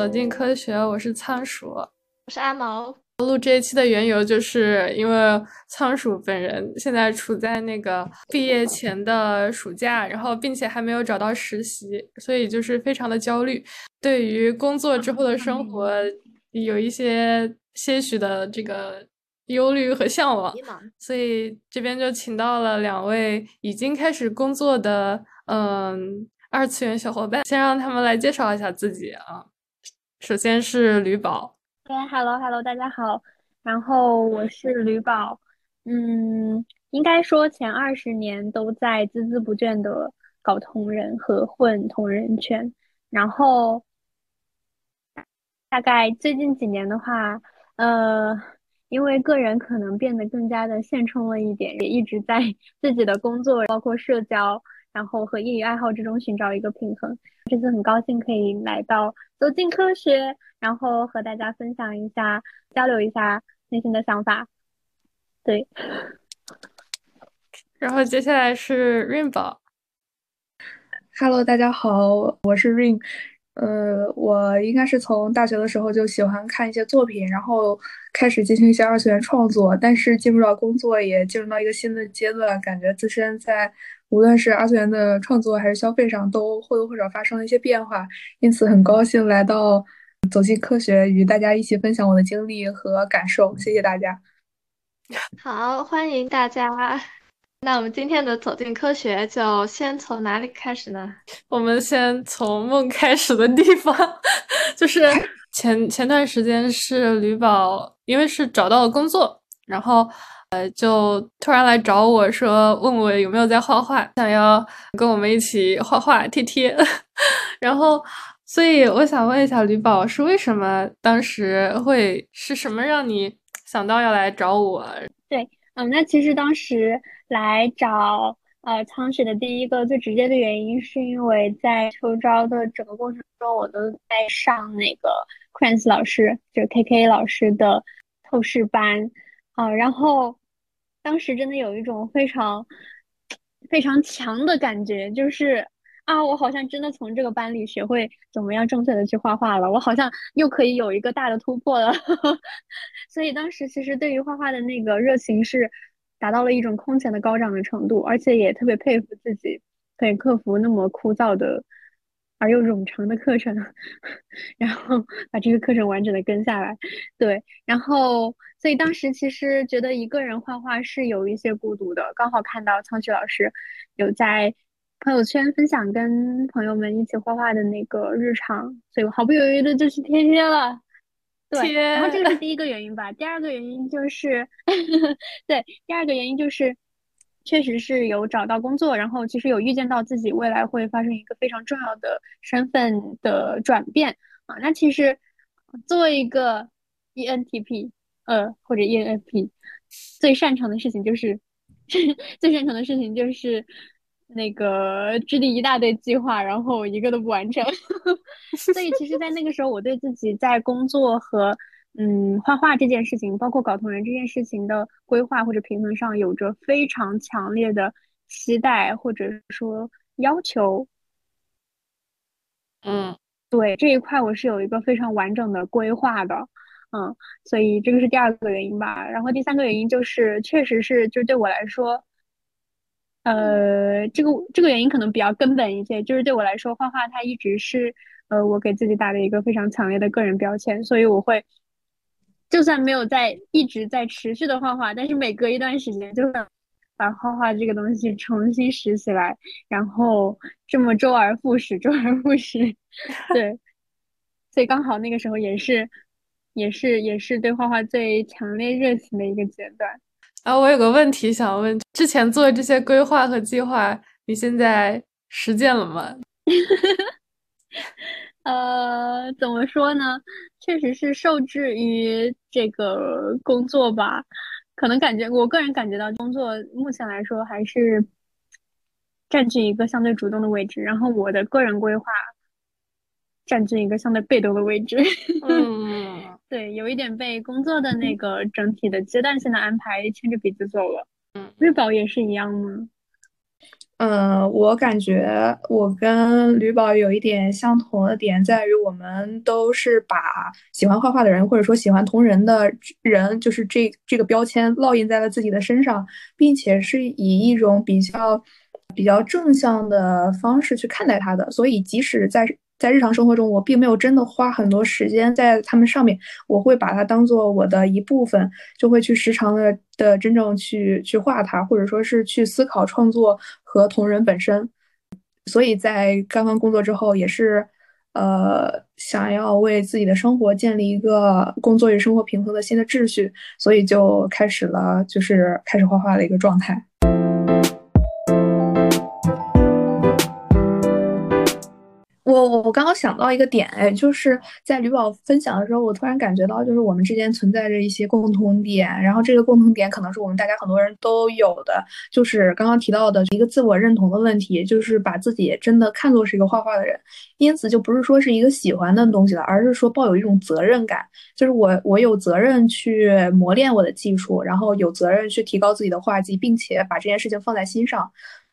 走进科学，我是仓鼠，我是阿毛。录这一期的缘由，就是因为仓鼠本人现在处在那个毕业前的暑假，然后并且还没有找到实习，所以就是非常的焦虑，对于工作之后的生活有一些些许的这个忧虑和向往，所以这边就请到了两位已经开始工作的嗯二次元小伙伴，先让他们来介绍一下自己啊。首先是吕宝。哎，Hello，Hello，大家好。然后我是吕宝，嗯，应该说前二十年都在孜孜不倦的搞同人和混同人圈。然后大概最近几年的话，呃，因为个人可能变得更加的现充了一点，也一直在自己的工作，包括社交，然后和业余爱好之中寻找一个平衡。这次很高兴可以来到走进科学。然后和大家分享一下，交流一下内心的想法。对，然后接下来是 Rain 宝。Hello，大家好，我是 Rain。呃，我应该是从大学的时候就喜欢看一些作品，然后开始进行一些二次元创作。但是进入到工作，也进入到一个新的阶段，感觉自身在无论是二次元的创作还是消费上，都或多或少发生了一些变化。因此，很高兴来到。走进科学，与大家一起分享我的经历和感受。谢谢大家。好，欢迎大家。那我们今天的走进科学就先从哪里开始呢？我们先从梦开始的地方，就是前前段时间是吕宝，因为是找到了工作，然后呃就突然来找我说，问我有没有在画画，想要跟我们一起画画贴贴，然后。所以我想问一下吕宝，是为什么当时会是什么让你想到要来找我？对，嗯，那其实当时来找呃苍雪的第一个最直接的原因，是因为在秋招的整个过程中，我都在上那个 q u e n c e 老师，就是 K K 老师的透视班啊，然后当时真的有一种非常非常强的感觉，就是。啊，我好像真的从这个班里学会怎么样正确的去画画了，我好像又可以有一个大的突破了。所以当时其实对于画画的那个热情是达到了一种空前的高涨的程度，而且也特别佩服自己可以克服那么枯燥的而又冗长的课程，然后把这个课程完整的跟下来。对，然后所以当时其实觉得一个人画画是有一些孤独的，刚好看到苍雪老师有在。朋友圈分享跟朋友们一起画画的那个日常，所以我毫不犹豫的就去贴贴了。对，然后这个是第一个原因吧。第二个原因就是，对，第二个原因就是，确实是有找到工作，然后其实有预见到自己未来会发生一个非常重要的身份的转变啊。那其实作为一个 ENTP 呃或者 ENFP，最擅长的事情就是最擅长的事情就是。那个制定一大堆计划，然后一个都不完成，所以其实，在那个时候，我对自己在工作和嗯画画这件事情，包括搞同人这件事情的规划或者平衡上，有着非常强烈的期待或者说要求。嗯，对这一块，我是有一个非常完整的规划的。嗯，所以这个是第二个原因吧。然后第三个原因就是，确实是就对我来说。呃，这个这个原因可能比较根本一些，就是对我来说，画画它一直是呃我给自己打的一个非常强烈的个人标签，所以我会就算没有在一直在持续的画画，但是每隔一段时间就会把画画这个东西重新拾起来，然后这么周而复始，周而复始，对，所以刚好那个时候也是也是也是对画画最强烈热情的一个阶段。啊，我有个问题想问：之前做的这些规划和计划，你现在实践了吗？呃，怎么说呢？确实是受制于这个工作吧，可能感觉我个人感觉到工作目前来说还是占据一个相对主动的位置，然后我的个人规划占据一个相对被动的位置。嗯。对，有一点被工作的那个整体的阶段性的安排牵着鼻子走了。嗯，日宝也是一样吗？嗯，我感觉我跟吕宝有一点相同的点在于，我们都是把喜欢画画的人，或者说喜欢同人的人，就是这这个标签烙印在了自己的身上，并且是以一种比较比较正向的方式去看待他的。所以，即使在在日常生活中，我并没有真的花很多时间在他们上面，我会把它当做我的一部分，就会去时常的的真正去去画它，或者说是去思考创作和同人本身。所以在刚刚工作之后，也是呃想要为自己的生活建立一个工作与生活平衡的新的秩序，所以就开始了就是开始画画的一个状态。我我我刚刚想到一个点，哎，就是在吕宝分享的时候，我突然感觉到，就是我们之间存在着一些共同点，然后这个共同点可能是我们大家很多人都有的，就是刚刚提到的一个自我认同的问题，就是把自己真的看作是一个画画的人，因此就不是说是一个喜欢的东西了，而是说抱有一种责任感，就是我我有责任去磨练我的技术，然后有责任去提高自己的画技，并且把这件事情放在心上，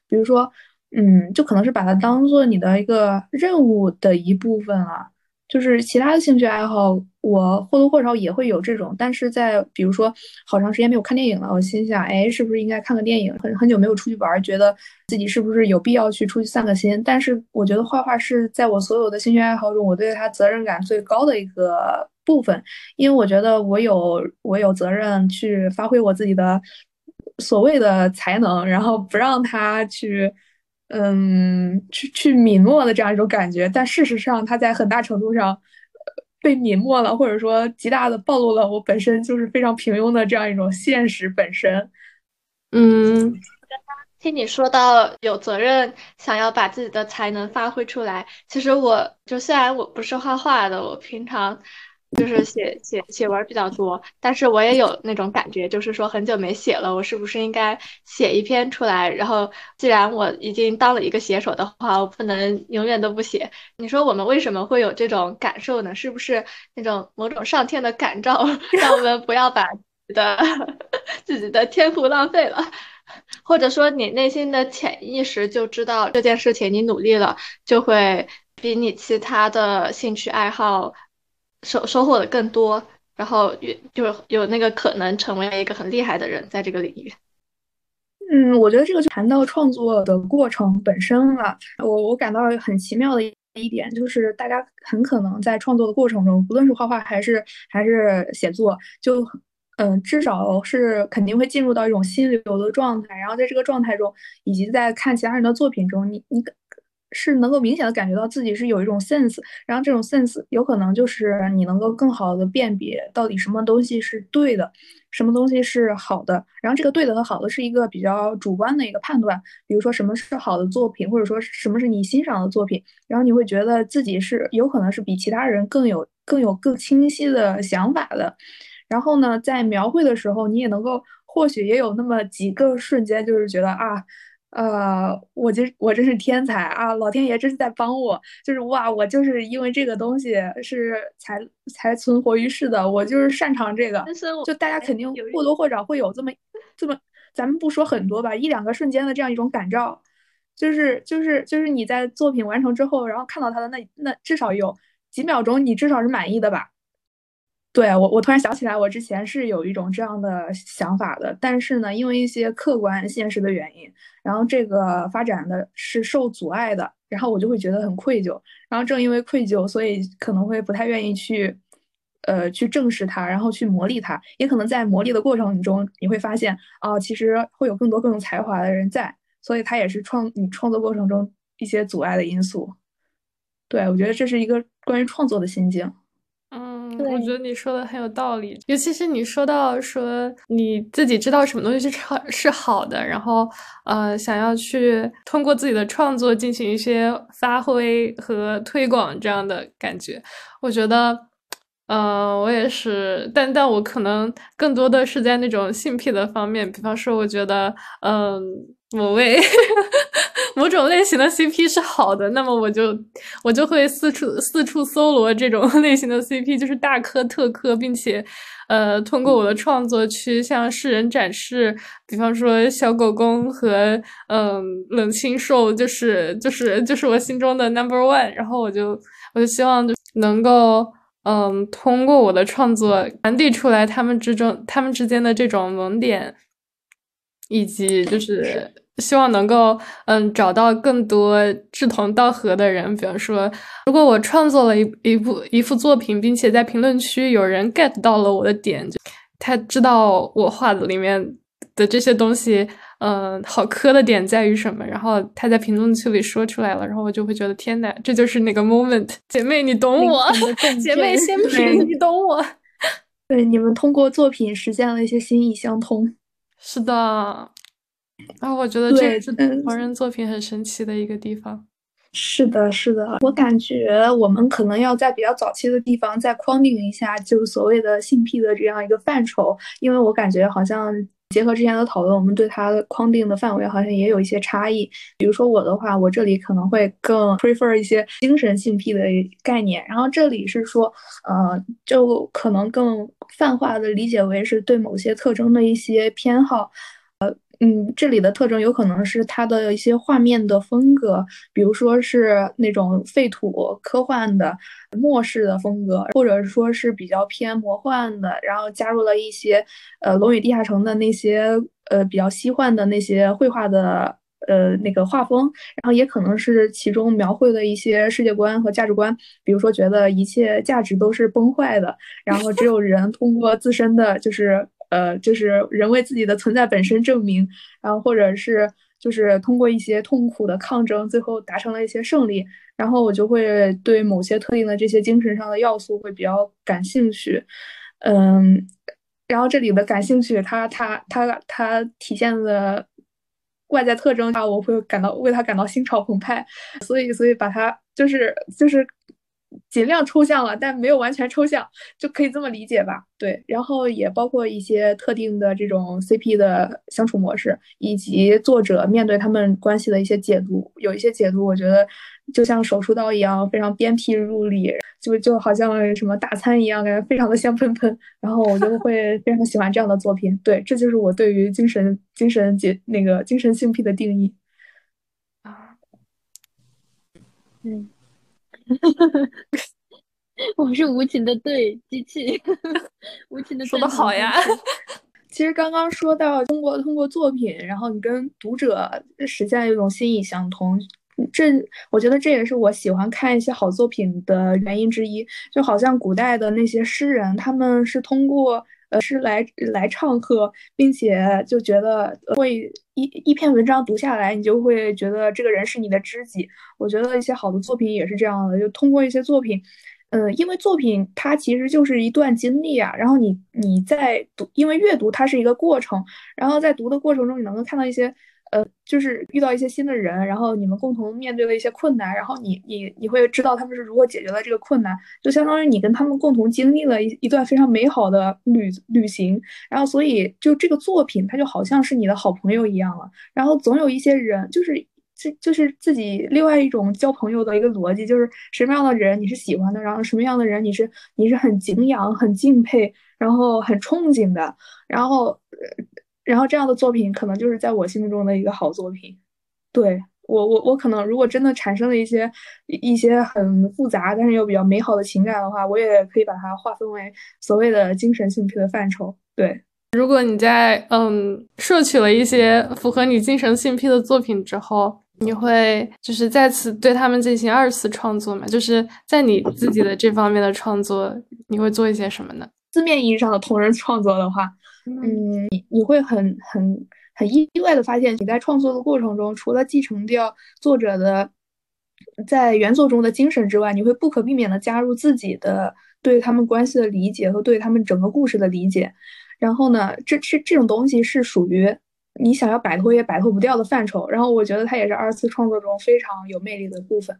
比如说。嗯，就可能是把它当做你的一个任务的一部分了。就是其他的兴趣爱好，我或多或少也会有这种。但是在比如说，好长时间没有看电影了，我心想，哎，是不是应该看个电影？很很久没有出去玩，觉得自己是不是有必要去出去散个心？但是我觉得画画是在我所有的兴趣爱好中，我对它责任感最高的一个部分，因为我觉得我有我有责任去发挥我自己的所谓的才能，然后不让他去。嗯，去去泯没的这样一种感觉，但事实上，它在很大程度上被泯没了，或者说极大的暴露了我本身就是非常平庸的这样一种现实本身。嗯，听你说到有责任，想要把自己的才能发挥出来，其实我就虽然我不是画画的，我平常。就是写写写文比较多，但是我也有那种感觉，就是说很久没写了，我是不是应该写一篇出来？然后既然我已经当了一个写手的话，我不能永远都不写。你说我们为什么会有这种感受呢？是不是那种某种上天的感召，让我们不要把自己的 自己的天赋浪费了？或者说你内心的潜意识就知道这件事情，你努力了就会比你其他的兴趣爱好。收收获的更多，然后有就有那个可能成为一个很厉害的人，在这个领域。嗯，我觉得这个就谈到创作的过程本身了。我我感到很奇妙的一点就是，大家很可能在创作的过程中，不论是画画还是还是写作，就嗯，至少是肯定会进入到一种心流的状态。然后在这个状态中，以及在看其他人的作品中，你你。是能够明显的感觉到自己是有一种 sense，然后这种 sense 有可能就是你能够更好的辨别到底什么东西是对的，什么东西是好的。然后这个对的和好的是一个比较主观的一个判断，比如说什么是好的作品，或者说什么是你欣赏的作品，然后你会觉得自己是有可能是比其他人更有更有更清晰的想法的。然后呢，在描绘的时候，你也能够或许也有那么几个瞬间，就是觉得啊。呃，我这我真是天才啊！老天爷真是在帮我，就是哇，我就是因为这个东西是才才存活于世的，我就是擅长这个。就大家肯定或多或少会有这么这么，咱们不说很多吧，一两个瞬间的这样一种感召，就是就是就是你在作品完成之后，然后看到他的那那至少有几秒钟，你至少是满意的吧。对我，我突然想起来，我之前是有一种这样的想法的，但是呢，因为一些客观现实的原因，然后这个发展的是受阻碍的，然后我就会觉得很愧疚，然后正因为愧疚，所以可能会不太愿意去，呃，去正视它，然后去磨砺它，也可能在磨砺的过程中，你会发现，哦，其实会有更多更有才华的人在，所以它也是创你创作过程中一些阻碍的因素。对，我觉得这是一个关于创作的心境。我觉得你说的很有道理，尤其是你说到说你自己知道什么东西是是好的，然后呃想要去通过自己的创作进行一些发挥和推广这样的感觉，我觉得，嗯，我也是，但但我可能更多的是在那种性癖的方面，比方说，我觉得，嗯。某位 某种类型的 CP 是好的，那么我就我就会四处四处搜罗这种 类型的 CP，就是大磕特磕，并且呃，通过我的创作去向世人展示，比方说小狗公和嗯冷清兽，就是就是就是我心中的 number one。然后我就我就希望就能够嗯通过我的创作传递出来他们之中他们之间的这种萌点，以及就是希望能够嗯找到更多志同道合的人。比方说，如果我创作了一一部一幅作品，并且在评论区有人 get 到了我的点，就他知道我画的里面的这些东西，嗯，好磕的点在于什么，然后他在评论区里说出来了，然后我就会觉得天呐，这就是那个 moment，姐妹你懂我，姐妹 先评，你懂我。对，你们通过作品实现了一些心意相通。是的。啊，我觉得这是华人作品很神奇的一个地方。是的，是的，我感觉我们可能要在比较早期的地方再框定一下，就所谓的性癖的这样一个范畴，因为我感觉好像结合之前的讨论，我们对它框定的范围好像也有一些差异。比如说我的话，我这里可能会更 prefer 一些精神性癖的概念，然后这里是说，呃，就可能更泛化的理解为是对某些特征的一些偏好。嗯，这里的特征有可能是它的一些画面的风格，比如说是那种废土科幻的末世的风格，或者说是比较偏魔幻的，然后加入了一些呃《龙与地下城》的那些呃比较西幻的那些绘画的呃那个画风，然后也可能是其中描绘的一些世界观和价值观，比如说觉得一切价值都是崩坏的，然后只有人通过自身的就是。呃，就是人为自己的存在本身证明，然后或者是就是通过一些痛苦的抗争，最后达成了一些胜利，然后我就会对某些特定的这些精神上的要素会比较感兴趣，嗯，然后这里的感兴趣，它它它它体现的外在特征啊，我会感到为它感到心潮澎湃，所以所以把它就是就是。尽量抽象了，但没有完全抽象，就可以这么理解吧？对，然后也包括一些特定的这种 CP 的相处模式，以及作者面对他们关系的一些解读。有一些解读，我觉得就像手术刀一样，非常鞭辟入里，就就好像什么大餐一样，感觉非常的香喷喷。然后我就会非常喜欢这样的作品。对，这就是我对于精神精神解那个精神性癖的定义。啊，嗯。我是无情的对机器，无情的说的好呀。其实刚刚说到通过通过作品，然后你跟读者实现一种心意相通，这我觉得这也是我喜欢看一些好作品的原因之一。就好像古代的那些诗人，他们是通过。呃，是来来唱和，并且就觉得会一一篇文章读下来，你就会觉得这个人是你的知己。我觉得一些好的作品也是这样的，就通过一些作品，呃，因为作品它其实就是一段经历啊。然后你你在读，因为阅读它是一个过程，然后在读的过程中，你能够看到一些。呃，就是遇到一些新的人，然后你们共同面对了一些困难，然后你你你会知道他们是如何解决了这个困难，就相当于你跟他们共同经历了一一段非常美好的旅旅行，然后所以就这个作品它就好像是你的好朋友一样了。然后总有一些人，就是这就是自己另外一种交朋友的一个逻辑，就是什么样的人你是喜欢的，然后什么样的人你是你是很敬仰、很敬佩，然后很憧憬的，然后。然后这样的作品可能就是在我心目中的一个好作品，对我我我可能如果真的产生了一些一些很复杂但是又比较美好的情感的话，我也可以把它划分为所谓的精神性癖的范畴。对，如果你在嗯摄取了一些符合你精神性癖的作品之后，你会就是再次对他们进行二次创作吗？就是在你自己的这方面的创作，你会做一些什么呢？字面意义上的同人创作的话。嗯，你你会很很很意外的发现，你在创作的过程中，除了继承掉作者的在原作中的精神之外，你会不可避免的加入自己的对他们关系的理解和对他们整个故事的理解。然后呢，这这这种东西是属于你想要摆脱也摆脱不掉的范畴。然后我觉得它也是二次创作中非常有魅力的部分。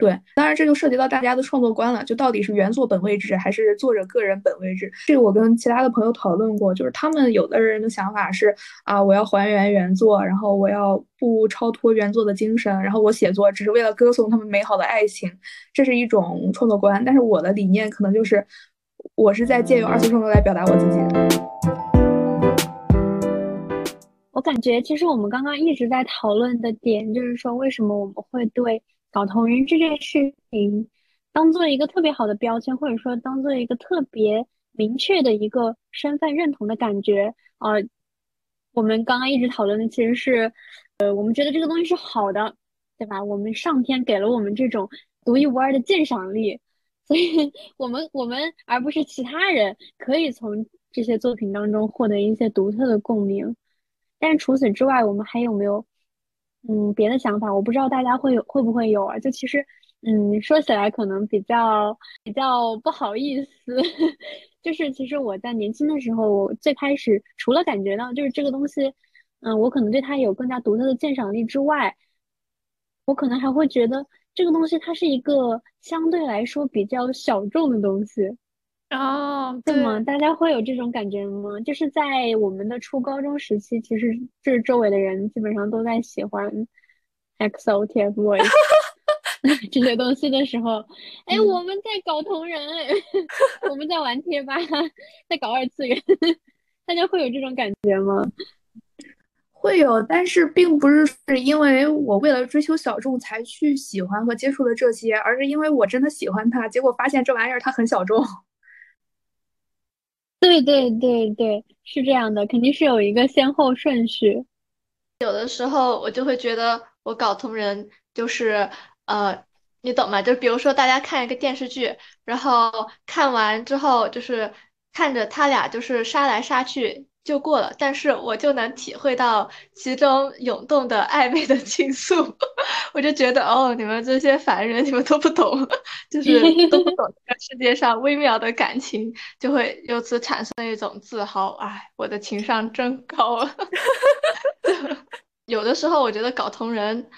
对，当然这就涉及到大家的创作观了，就到底是原作本位制还是作者个人本位制？这个我跟其他的朋友讨论过，就是他们有的人的想法是啊，我要还原原作，然后我要不超脱原作的精神，然后我写作只是为了歌颂他们美好的爱情，这是一种创作观。但是我的理念可能就是，我是在借用二次创作来表达我自己。我感觉其实我们刚刚一直在讨论的点，就是说为什么我们会对搞同人这件事情当做一个特别好的标签，或者说当做一个特别明确的一个身份认同的感觉啊。我们刚刚一直讨论的其实是，呃，我们觉得这个东西是好的，对吧？我们上天给了我们这种独一无二的鉴赏力，所以 我们我们而不是其他人可以从这些作品当中获得一些独特的共鸣。但除此之外，我们还有没有嗯别的想法？我不知道大家会有会不会有啊？就其实嗯说起来可能比较比较不好意思，就是其实我在年轻的时候最开始除了感觉到就是这个东西，嗯我可能对它有更加独特的鉴赏力之外，我可能还会觉得这个东西它是一个相对来说比较小众的东西。哦，对吗？大家会有这种感觉吗？就是在我们的初高中时期，其实这周围的人基本上都在喜欢 XO、TFBOYS 这些东西的时候，哎，我们在搞同人，哎，我们在玩贴吧，在搞二次元，大家会有这种感觉吗？会有，但是并不是是因为我为了追求小众才去喜欢和接触的这些，而是因为我真的喜欢它，结果发现这玩意儿它很小众。对对对对，是这样的，肯定是有一个先后顺序。有的时候我就会觉得我搞同人就是呃，你懂吗？就比如说大家看一个电视剧，然后看完之后就是看着他俩就是杀来杀去。就过了，但是我就能体会到其中涌动的暧昧的情愫，我就觉得哦，你们这些凡人，你们都不懂，就 是都不懂这个世界上微妙的感情，就会由此产生一种自豪。哎，我的情商真高啊！有的时候我觉得搞同人。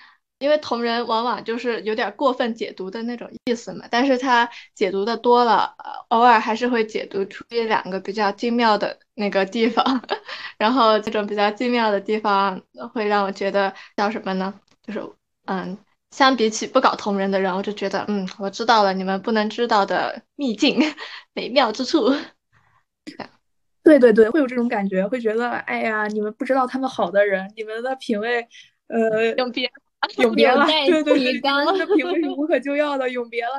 因为同人往往就是有点过分解读的那种意思嘛，但是他解读的多了，偶尔还是会解读出一两个比较精妙的那个地方，然后这种比较精妙的地方会让我觉得叫什么呢？就是嗯，相比起不搞同人的人，我就觉得嗯，我知道了你们不能知道的秘境、美妙之处。对对对，会有这种感觉，会觉得哎呀，你们不知道他们好的人，你们的品味，呃，用别。永别了，对对对，你们的品味是无可救药的，永别了。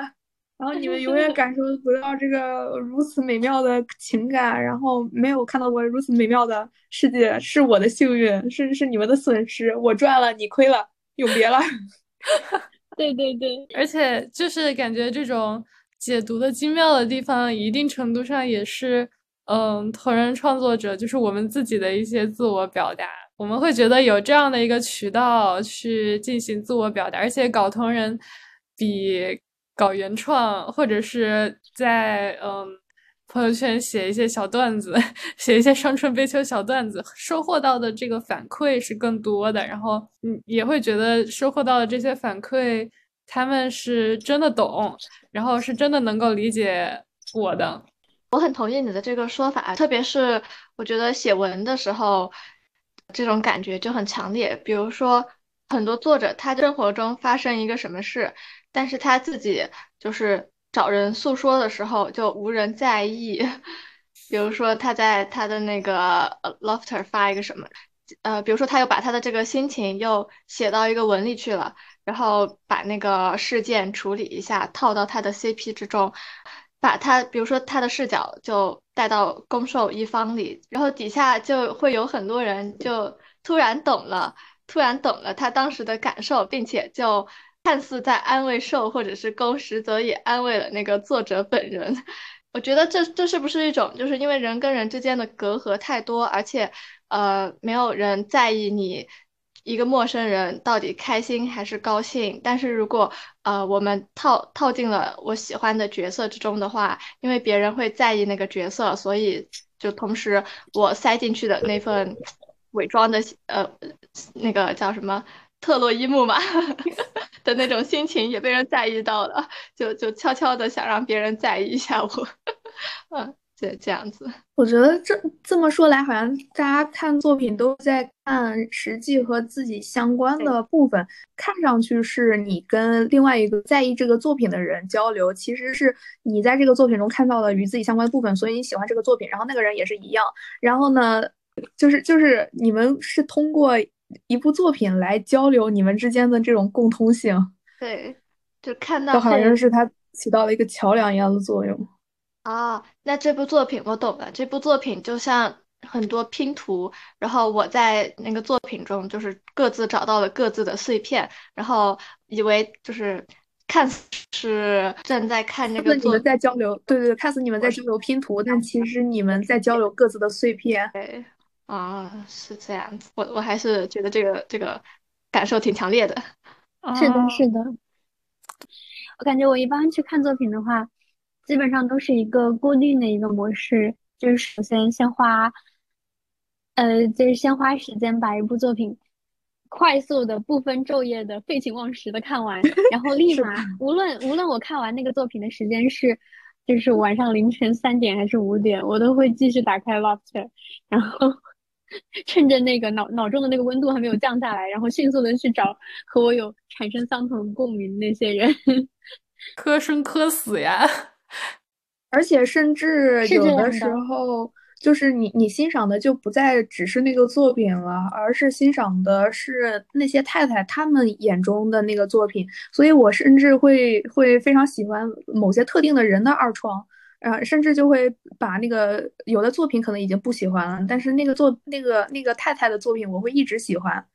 然后你们永远感受不到这个如此美妙的情感，然后没有看到过如此美妙的世界，是我的幸运，是是你们的损失，我赚了，你亏了，永别了。对对对，而且就是感觉这种解读的精妙的地方，一定程度上也是，嗯，同人创作者就是我们自己的一些自我表达。我们会觉得有这样的一个渠道去进行自我表达，而且搞同人比搞原创或者是在嗯朋友圈写一些小段子、写一些伤春悲秋小段子，收获到的这个反馈是更多的。然后嗯也会觉得收获到的这些反馈，他们是真的懂，然后是真的能够理解我的。我很同意你的这个说法，特别是我觉得写文的时候。这种感觉就很强烈。比如说，很多作者他生活中发生一个什么事，但是他自己就是找人诉说的时候就无人在意。比如说他在他的那个 Lofter 发一个什么，呃，比如说他又把他的这个心情又写到一个文里去了，然后把那个事件处理一下，套到他的 CP 之中。把他，比如说他的视角就带到攻受一方里，然后底下就会有很多人就突然懂了，突然懂了他当时的感受，并且就看似在安慰受或者是攻，实则也安慰了那个作者本人。我觉得这这是不是一种，就是因为人跟人之间的隔阂太多，而且呃没有人在意你。一个陌生人到底开心还是高兴？但是如果呃我们套套进了我喜欢的角色之中的话，因为别人会在意那个角色，所以就同时我塞进去的那份伪装的呃那个叫什么特洛伊木马 的那种心情也被人在意到了，就就悄悄的想让别人在意一下我，嗯，这这样子。我觉得这这么说来，好像大家看作品都在看实际和自己相关的部分，看上去是你跟另外一个在意这个作品的人交流，其实是你在这个作品中看到了与自己相关的部分，所以你喜欢这个作品，然后那个人也是一样。然后呢，就是就是你们是通过一部作品来交流你们之间的这种共通性。对，就看到就好像是它起到了一个桥梁一样的作用。啊，那这部作品我懂了，这部作品就像。很多拼图，然后我在那个作品中就是各自找到了各自的碎片，然后以为就是看似是正在看那个。你们在交流，对对对，看似你们在交流拼图，但其实你们在交流各自的碎片。对，啊，是这样子。我我还是觉得这个这个感受挺强烈的。是的，是的。我感觉我一般去看作品的话，基本上都是一个固定的一个模式，就是首先先花。呃，就是先花时间把一部作品快速的、不分昼夜的、废寝忘食的看完，然后 立马，无论无论我看完那个作品的时间是，就是晚上凌晨三点还是五点，我都会继续打开 Lofter，然后 趁着那个脑脑中的那个温度还没有降下来，然后迅速的去找和我有产生相同共鸣那些人，磕生磕死呀！而且甚至有的时候。就是你，你欣赏的就不再只是那个作品了，而是欣赏的是那些太太他们眼中的那个作品。所以我甚至会会非常喜欢某些特定的人的二创，呃，甚至就会把那个有的作品可能已经不喜欢了，但是那个作那个那个太太的作品我会一直喜欢。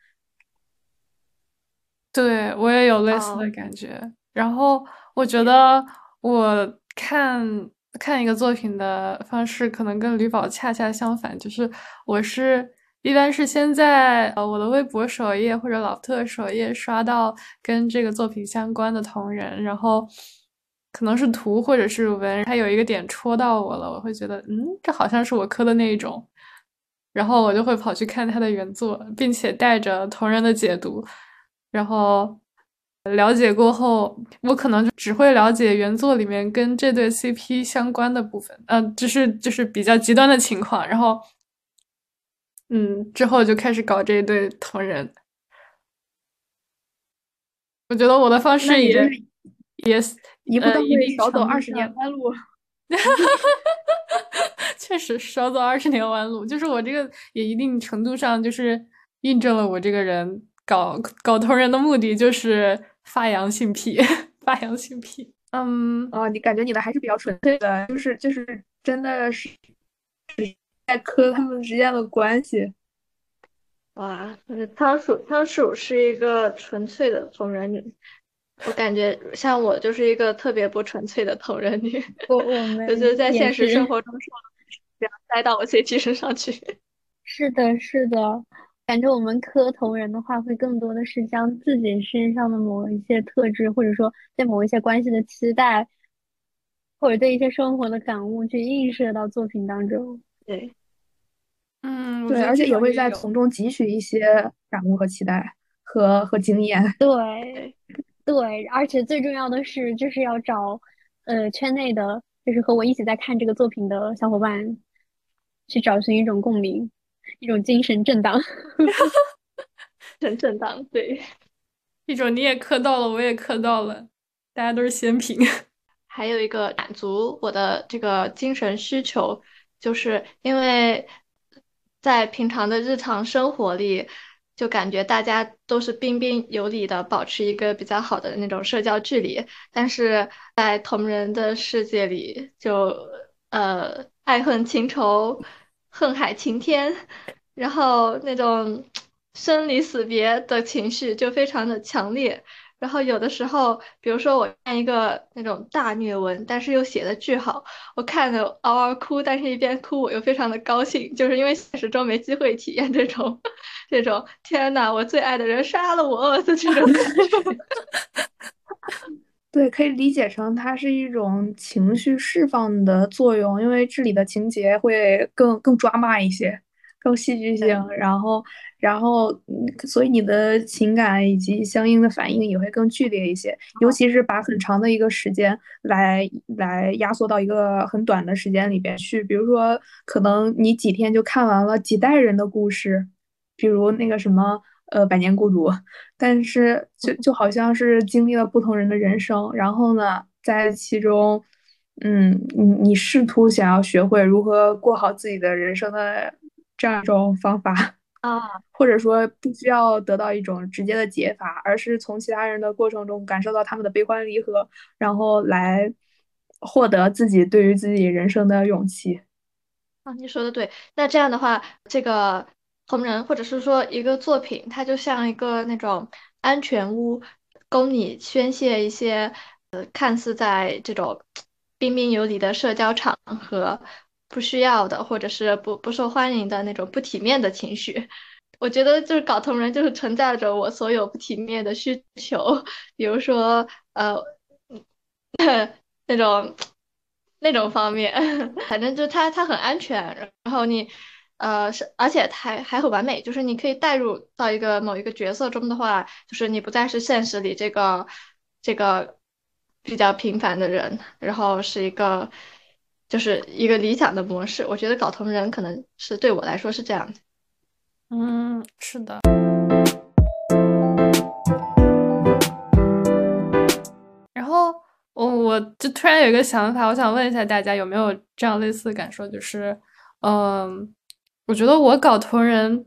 对我也有类似的感觉。然后我觉得我看。看一个作品的方式可能跟吕宝恰恰相反，就是我是一般是先在呃我的微博首页或者老特首页刷到跟这个作品相关的同人，然后可能是图或者是文，它有一个点戳到我了，我会觉得嗯，这好像是我磕的那一种，然后我就会跑去看他的原作，并且带着同人的解读，然后。了解过后，我可能就只会了解原作里面跟这对 CP 相关的部分，嗯，就是就是比较极端的情况。然后，嗯，之后就开始搞这一对同人。我觉得我的方式也也一步到位，少走二十年弯路。确实少走二十年弯路，就是我这个也一定程度上就是印证了我这个人搞搞同人的目的就是。发扬性癖，发扬性癖。嗯，哦，你感觉你的还是比较纯粹的，就是就是真的是在磕他们之间的关系。哇，仓鼠仓鼠是一个纯粹的同人女，我感觉像我就是一个特别不纯粹的同人女。我 我们就是在现实生活中说，不要塞到我 CP 身上去。是的，是的。感觉我们磕头人的话，会更多的是将自己身上的某一些特质，或者说对某一些关系的期待，或者对一些生活的感悟，去映射到作品当中。对，嗯，对，而且也会在从中汲取一些感悟和期待和和经验。对，对，而且最重要的是，就是要找呃圈内的，就是和我一起在看这个作品的小伙伴，去找寻一种共鸣。一种精神震荡，神震荡，对，一种你也磕到了，我也磕到了，大家都是仙品。还有一个满足我的这个精神需求，就是因为在平常的日常生活里，就感觉大家都是彬彬有礼的，保持一个比较好的那种社交距离，但是在同人的世界里，就呃爱恨情仇。恨海晴天，然后那种生离死别的情绪就非常的强烈。然后有的时候，比如说我看一个那种大虐文，但是又写的巨好，我看着嗷嗷哭，但是一边哭我又非常的高兴，就是因为现实中没机会体验这种 这种天呐，我最爱的人杀了我 的这种感觉。对，可以理解成它是一种情绪释放的作用，因为这里的情节会更更抓马一些，更戏剧性，然后然后所以你的情感以及相应的反应也会更剧烈一些，尤其是把很长的一个时间来来压缩到一个很短的时间里边去，比如说可能你几天就看完了几代人的故事，比如那个什么呃《百年孤独》，但是 就就好像是经历了不同人的人生，然后呢，在其中，嗯，你你试图想要学会如何过好自己的人生的这样一种方法。啊，或者说不需要得到一种直接的解法，而是从其他人的过程中感受到他们的悲欢离合，然后来获得自己对于自己人生的勇气。啊，你说的对。那这样的话，这个同人或者是说一个作品，它就像一个那种安全屋，供你宣泄一些呃看似在这种彬彬有礼的社交场合。不需要的，或者是不不受欢迎的那种不体面的情绪，我觉得就是搞同人就是承载着我所有不体面的需求，比如说呃 那种那种方面，反正就它它很安全，然后你呃是而且还还很完美，就是你可以带入到一个某一个角色中的话，就是你不再是现实里这个这个比较平凡的人，然后是一个。就是一个理想的模式，我觉得搞同人可能是对我来说是这样的。嗯，是的。然后我我就突然有一个想法，我想问一下大家有没有这样类似的感受，就是，嗯，我觉得我搞同人，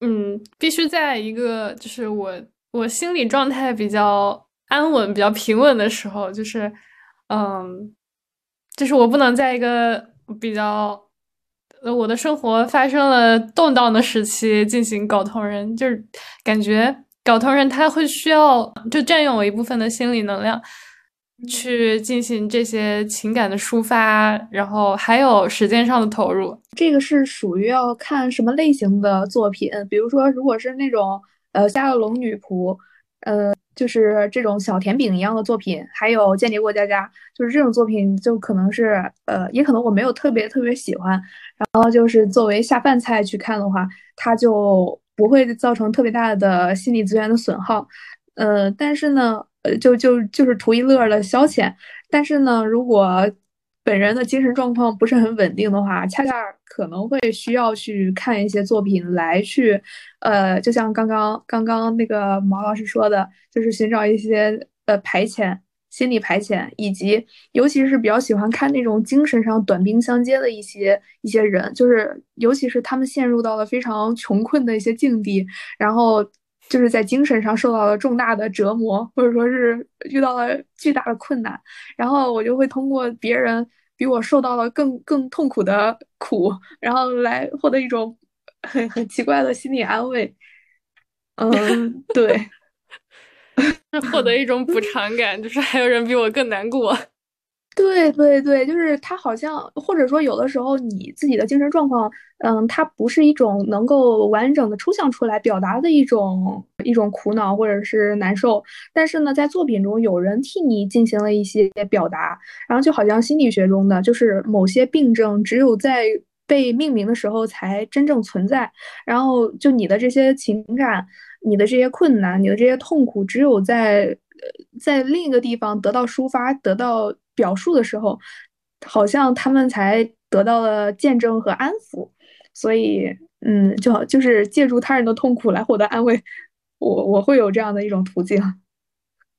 嗯，必须在一个就是我我心理状态比较安稳、比较平稳的时候，就是，嗯。就是我不能在一个比较，呃，我的生活发生了动荡的时期进行搞同人，就是感觉搞同人他会需要就占用我一部分的心理能量，去进行这些情感的抒发，然后还有时间上的投入。这个是属于要看什么类型的作品，比如说如果是那种呃夏洛龙女仆，呃。就是这种小甜饼一样的作品，还有《间谍过家家》，就是这种作品，就可能是呃，也可能我没有特别特别喜欢。然后就是作为下饭菜去看的话，它就不会造成特别大的心理资源的损耗。呃，但是呢，呃，就就就是图一乐的消遣。但是呢，如果本人的精神状况不是很稳定的话，恰恰可能会需要去看一些作品来去，呃，就像刚刚刚刚那个毛老师说的，就是寻找一些呃排遣、心理排遣，以及尤其是比较喜欢看那种精神上短兵相接的一些一些人，就是尤其是他们陷入到了非常穷困的一些境地，然后就是在精神上受到了重大的折磨，或者说是遇到了巨大的困难，然后我就会通过别人。比我受到了更更痛苦的苦，然后来获得一种很很奇怪的心理安慰。嗯，对，获得一种补偿感，就是还有人比我更难过。对对对，就是他好像，或者说有的时候你自己的精神状况，嗯，它不是一种能够完整的抽象出来表达的一种一种苦恼或者是难受，但是呢，在作品中有人替你进行了一些表达，然后就好像心理学中的，就是某些病症只有在被命名的时候才真正存在，然后就你的这些情感、你的这些困难、你的这些痛苦，只有在呃在另一个地方得到抒发，得到。表述的时候，好像他们才得到了见证和安抚，所以，嗯，就好就是借助他人的痛苦来获得安慰，我我会有这样的一种途径。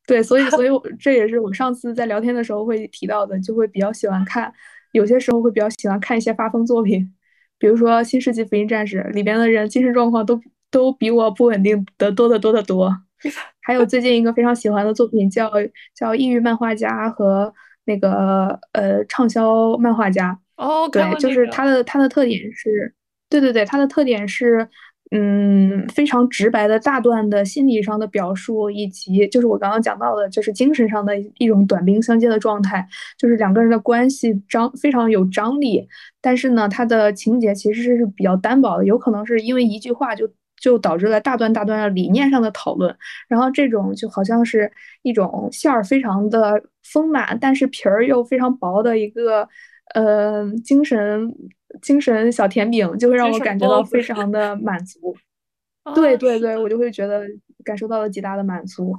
对，所以，所以这也是我上次在聊天的时候会提到的，就会比较喜欢看，有些时候会比较喜欢看一些发疯作品，比如说《新世纪福音战士》里边的人精神状况都都比我不稳定的多得多得多。还有最近一个非常喜欢的作品叫叫《抑郁漫画家》和。那个呃，畅销漫画家哦，对，就是他的他的特点是，对对对，他的特点是，嗯，非常直白的大段的心理上的表述，以及就是我刚刚讲到的，就是精神上的一种短兵相接的状态，就是两个人的关系张非常有张力，但是呢，他的情节其实是比较单薄的，有可能是因为一句话就。就导致了大段大段的理念上的讨论，然后这种就好像是一种馅儿非常的丰满，但是皮儿又非常薄的一个，呃，精神精神小甜饼，就会让我感觉到非常的满足。对对对，我就会觉得感受到了极大的满足。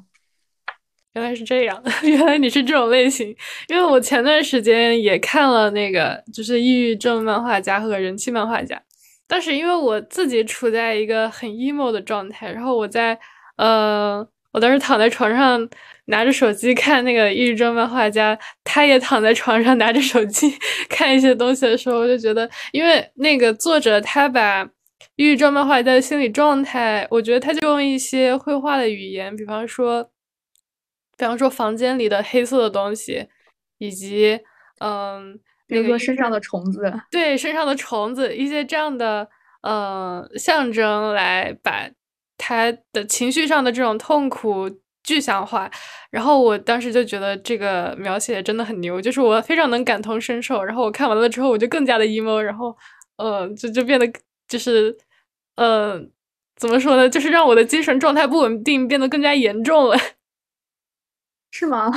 原来是这样，原来你是这种类型，因为我前段时间也看了那个，就是抑郁症漫画家和人气漫画家。但是因为我自己处在一个很 emo 的状态，然后我在呃，我当时躺在床上拿着手机看那个《抑郁症漫画家》，他也躺在床上拿着手机 看一些东西的时候，我就觉得，因为那个作者他把抑郁症漫画家的心理状态，我觉得他就用一些绘画的语言，比方说，比方说房间里的黑色的东西，以及嗯。比如说身上的虫子，对身上的虫子，一些这样的呃象征来把他的情绪上的这种痛苦具象化。然后我当时就觉得这个描写真的很牛，就是我非常能感同身受。然后我看完了之后，我就更加的 emo，然后呃就就变得就是呃怎么说呢，就是让我的精神状态不稳定变得更加严重了，是吗？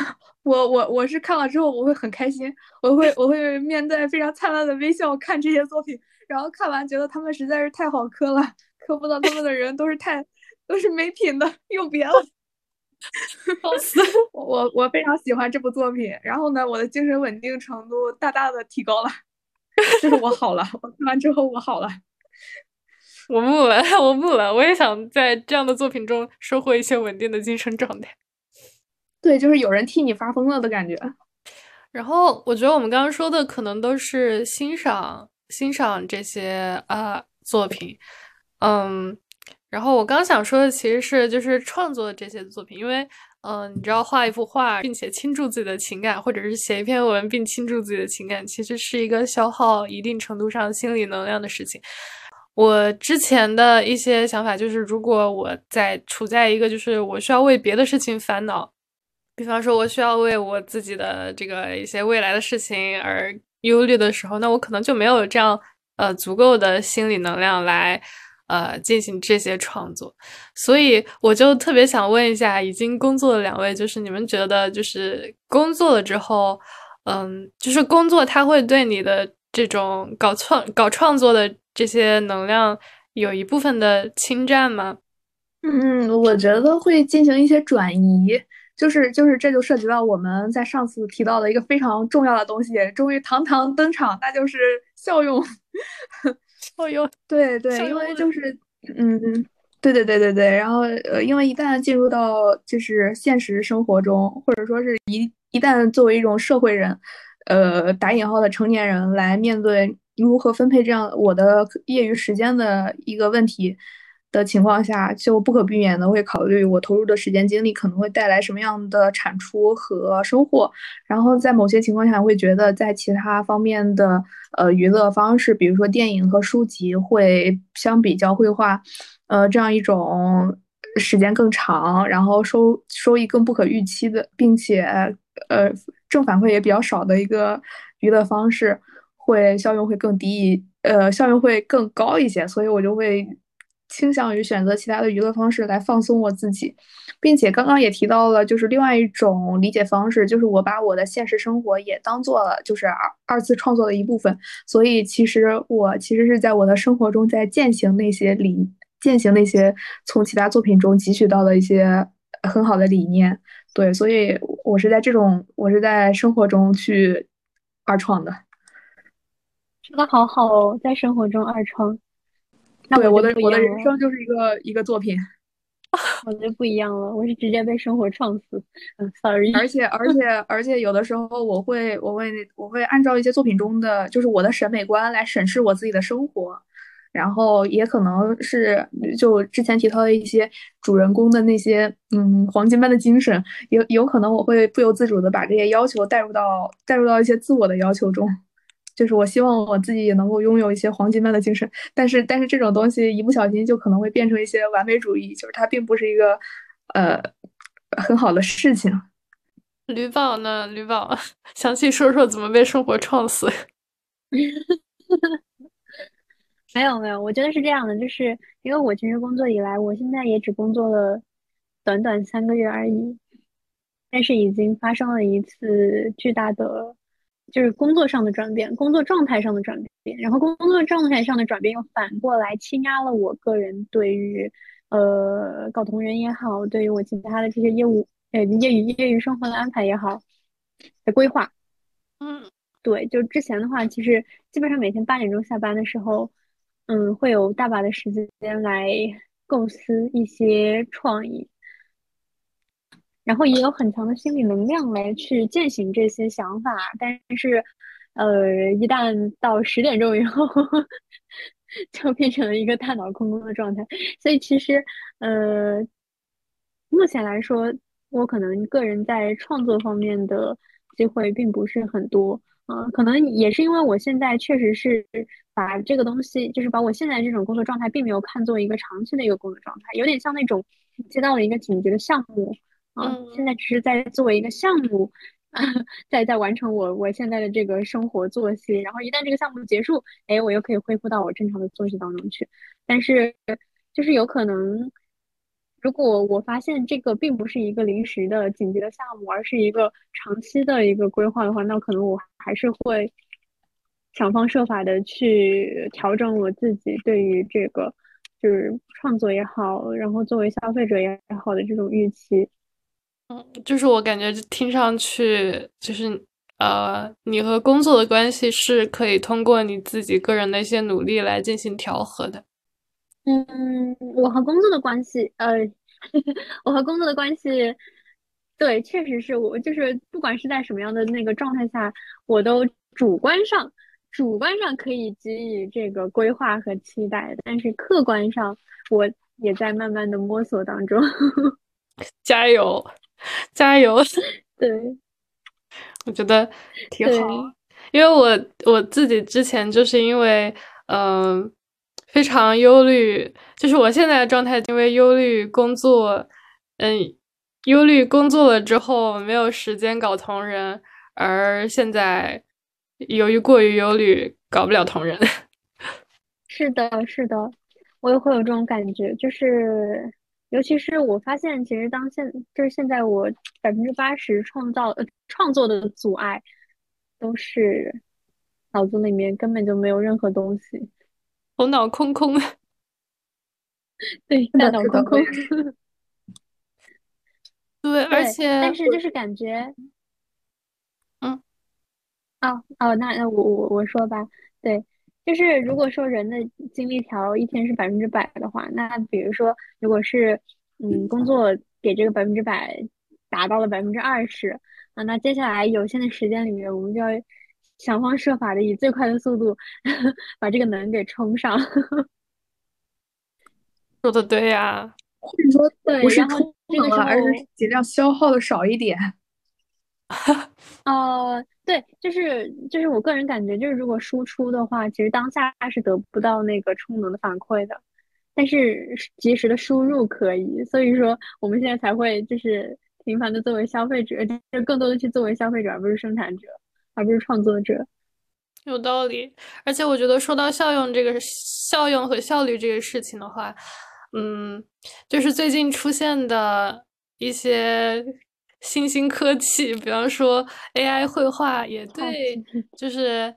我我我是看了之后我会很开心，我会我会面带非常灿烂的微笑看这些作品，然后看完觉得他们实在是太好磕了，磕不到他们的人都是太都是没品的，又别了。笑死！我我非常喜欢这部作品，然后呢，我的精神稳定程度大大的提高了，就是我好了，我看完之后我好了。我不了，我不了，我也想在这样的作品中收获一些稳定的精神状态。对，就是有人替你发疯了的感觉。然后我觉得我们刚刚说的可能都是欣赏欣赏这些啊作品，嗯，然后我刚想说的其实是就是创作这些作品，因为嗯，你知道画一幅画并且倾注自己的情感，或者是写一篇文并倾注自己的情感，其实是一个消耗一定程度上心理能量的事情。我之前的一些想法就是，如果我在处在一个就是我需要为别的事情烦恼。比方说，我需要为我自己的这个一些未来的事情而忧虑的时候，那我可能就没有这样呃足够的心理能量来呃进行这些创作。所以，我就特别想问一下，已经工作的两位，就是你们觉得，就是工作了之后，嗯，就是工作它会对你的这种搞创搞创作的这些能量有一部分的侵占吗？嗯，我觉得会进行一些转移。就是就是，这就涉及到我们在上次提到的一个非常重要的东西，终于堂堂登场，那就是效用。效用，对对，因为就是，嗯，对对对对对。然后呃，因为一旦进入到就是现实生活中，或者说是一一旦作为一种社会人，呃，打引号的成年人来面对如何分配这样我的业余时间的一个问题。的情况下，就不可避免的会考虑我投入的时间精力可能会带来什么样的产出和收获。然后在某些情况下，会觉得在其他方面的呃娱乐方式，比如说电影和书籍，会相比较绘画，呃这样一种时间更长，然后收收益更不可预期的，并且呃正反馈也比较少的一个娱乐方式，会效用会更低，呃效用会更高一些。所以我就会。倾向于选择其他的娱乐方式来放松我自己，并且刚刚也提到了，就是另外一种理解方式，就是我把我的现实生活也当做了就是二二次创作的一部分。所以其实我其实是在我的生活中在践行那些理践行那些从其他作品中汲取到的一些很好的理念。对，所以我是在这种我是在生活中去二创的。说的好好哦，在生活中二创。对，我的我的人生就是一个一个作品，我就不一样了，我是直接被生活创死。嗯，sorry。而且而且而且，有的时候我会我会我会按照一些作品中的就是我的审美观来审视我自己的生活，然后也可能是就之前提到的一些主人公的那些嗯黄金般的精神，有有可能我会不由自主的把这些要求带入到带入到一些自我的要求中。就是我希望我自己也能够拥有一些黄金般的精神，但是但是这种东西一不小心就可能会变成一些完美主义，就是它并不是一个呃很好的事情。吕宝呢？吕宝，详细说说怎么被生活撞死？没有没有，我觉得是这样的，就是因为我其实工作以来，我现在也只工作了短短三个月而已，但是已经发生了一次巨大的。就是工作上的转变，工作状态上的转变，然后工作状态上的转变又反过来欺压了我个人对于，呃，搞同人也好，对于我其他的这些业务，呃，业余业余生活的安排也好，的规划。嗯，对，就之前的话，其实基本上每天八点钟下班的时候，嗯，会有大把的时间来构思一些创意，然后也有很强的心理能量来去践行这些想法。但是，呃，一旦到十点钟以后，就变成了一个大脑空空的状态。所以，其实，呃，目前来说，我可能个人在创作方面的机会并不是很多。嗯，可能也是因为我现在确实是把这个东西，就是把我现在这种工作状态，并没有看作一个长期的一个工作状态，有点像那种接到了一个紧急的项目，啊，现在只是在做一个项目，在在完成我我现在的这个生活作息，然后一旦这个项目结束，哎，我又可以恢复到我正常的作息当中去，但是就是有可能。如果我发现这个并不是一个临时的紧急的项目，而是一个长期的一个规划的话，那可能我还是会想方设法的去调整我自己对于这个就是创作也好，然后作为消费者也好的这种预期。嗯，就是我感觉听上去就是呃，你和工作的关系是可以通过你自己个人的一些努力来进行调和的。嗯，我和工作的关系，呃，我和工作的关系，对，确实是我，就是不管是在什么样的那个状态下，我都主观上，主观上可以给予这个规划和期待，但是客观上，我也在慢慢的摸索当中。加油，加油！对，我觉得挺好，因为我我自己之前就是因为，嗯。非常忧虑，就是我现在的状态，因为忧虑工作，嗯，忧虑工作了之后没有时间搞同人，而现在由于过于忧虑，搞不了同人。是的，是的，我也会有这种感觉，就是尤其是我发现，其实当现就是现在我百分之八十创造呃创作的阻碍，都是脑子里面根本就没有任何东西。头脑空空，对，大脑空空。对，而且，但是就是感觉，嗯，哦哦，那那我我我说吧，对，就是如果说人的精力条一天是百分之百的话，那比如说，如果是嗯工作给这个百分之百达到了百分之二十啊，那接下来有限的时间里面，我们就要。想方设法的以最快的速度 把这个能给冲上，说的对呀，或者说不是冲了，而是尽量消耗的少一点。呃，对，就是就是我个人感觉，就是如果输出的话，其实当下是得不到那个充能的反馈的，但是及时的输入可以，所以说我们现在才会就是频繁的作为消费者，就更多的去作为消费者，而不是生产者。而不是创作者，有道理。而且我觉得说到效用这个效用和效率这个事情的话，嗯，就是最近出现的一些新兴科技，比方说 AI 绘画，也 对，就是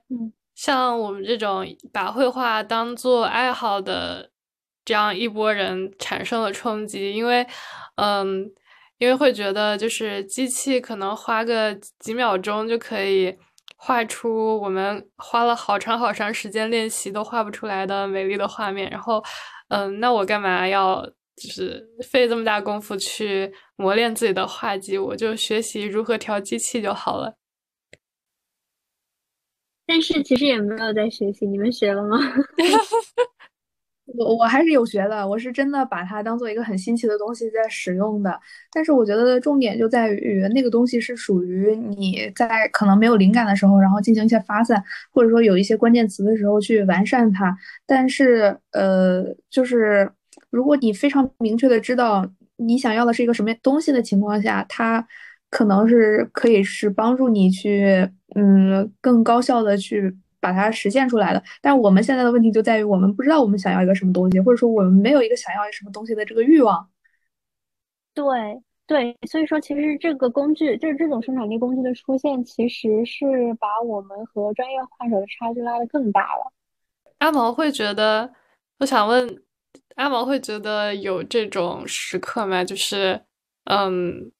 像我们这种把绘画当做爱好的这样一波人产生了冲击，因为，嗯，因为会觉得就是机器可能花个几秒钟就可以。画出我们花了好长好长时间练习都画不出来的美丽的画面，然后，嗯，那我干嘛要就是费这么大功夫去磨练自己的画技？我就学习如何调机器就好了。但是其实也没有在学习，你们学了吗？我我还是有学的，我是真的把它当做一个很新奇的东西在使用的。但是我觉得重点就在于那个东西是属于你在可能没有灵感的时候，然后进行一些发散，或者说有一些关键词的时候去完善它。但是呃，就是如果你非常明确的知道你想要的是一个什么东西的情况下，它可能是可以是帮助你去嗯更高效的去。把它实现出来的，但我们现在的问题就在于我们不知道我们想要一个什么东西，或者说我们没有一个想要什么东西的这个欲望。对对，所以说其实这个工具就是这种生产力工具的出现，其实是把我们和专业画手的差距拉得更大了。阿毛会觉得，我想问，阿毛会觉得有这种时刻吗？就是嗯，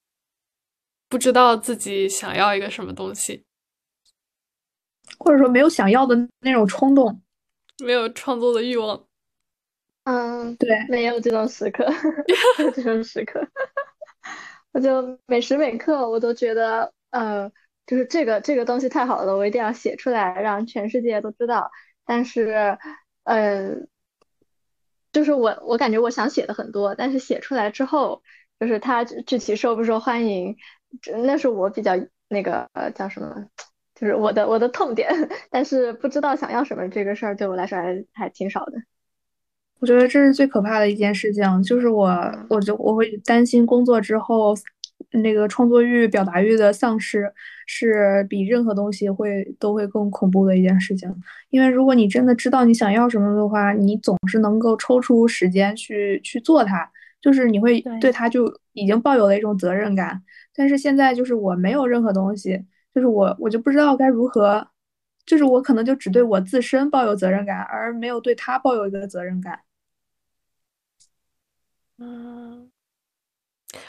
不知道自己想要一个什么东西。或者说没有想要的那种冲动，没有创作的欲望。嗯，对，没有这种时刻，没有这种时刻。我就每时每刻我都觉得，呃，就是这个这个东西太好了，我一定要写出来，让全世界都知道。但是，呃，就是我我感觉我想写的很多，但是写出来之后，就是它具体受不受欢迎，那是我比较那个呃叫什么，就是我的我的痛点。但是不知道想要什么这个事儿，对我来说还还挺少的。我觉得这是最可怕的一件事情，就是我，我就我会担心工作之后，那个创作欲、表达欲的丧失，是比任何东西会都会更恐怖的一件事情。因为如果你真的知道你想要什么的话，你总是能够抽出时间去去做它，就是你会对它就已经抱有了一种责任感。但是现在就是我没有任何东西，就是我我就不知道该如何，就是我可能就只对我自身抱有责任感，而没有对他抱有一个责任感。嗯，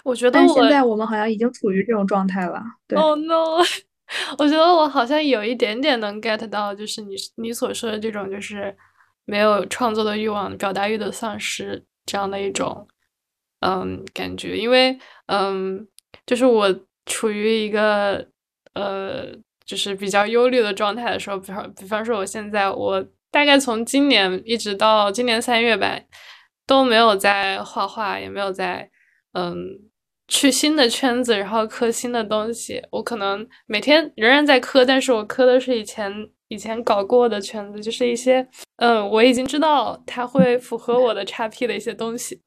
我觉得现在我们好像已经处于这种状态了。Oh no！我觉得我好像有一点点能 get 到，就是你你所说的这种，就是没有创作的欲望、表达欲的丧失这样的一种嗯感觉。因为嗯，就是我处于一个呃，就是比较忧虑的状态的时候，比方比方说，我现在我大概从今年一直到今年三月吧。都没有在画画，也没有在嗯去新的圈子，然后磕新的东西。我可能每天仍然在磕，但是我磕的是以前以前搞过的圈子，就是一些嗯我已经知道它会符合我的 XP 的一些东西。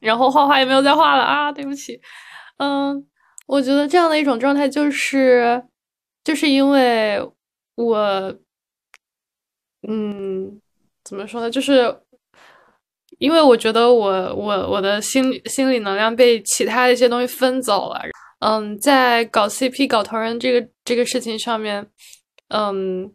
然后画画也没有再画了啊，对不起。嗯，我觉得这样的一种状态就是，就是因为我嗯怎么说呢，就是。因为我觉得我我我的心心理能量被其他的一些东西分走了，嗯，在搞 CP 搞同人这个这个事情上面，嗯，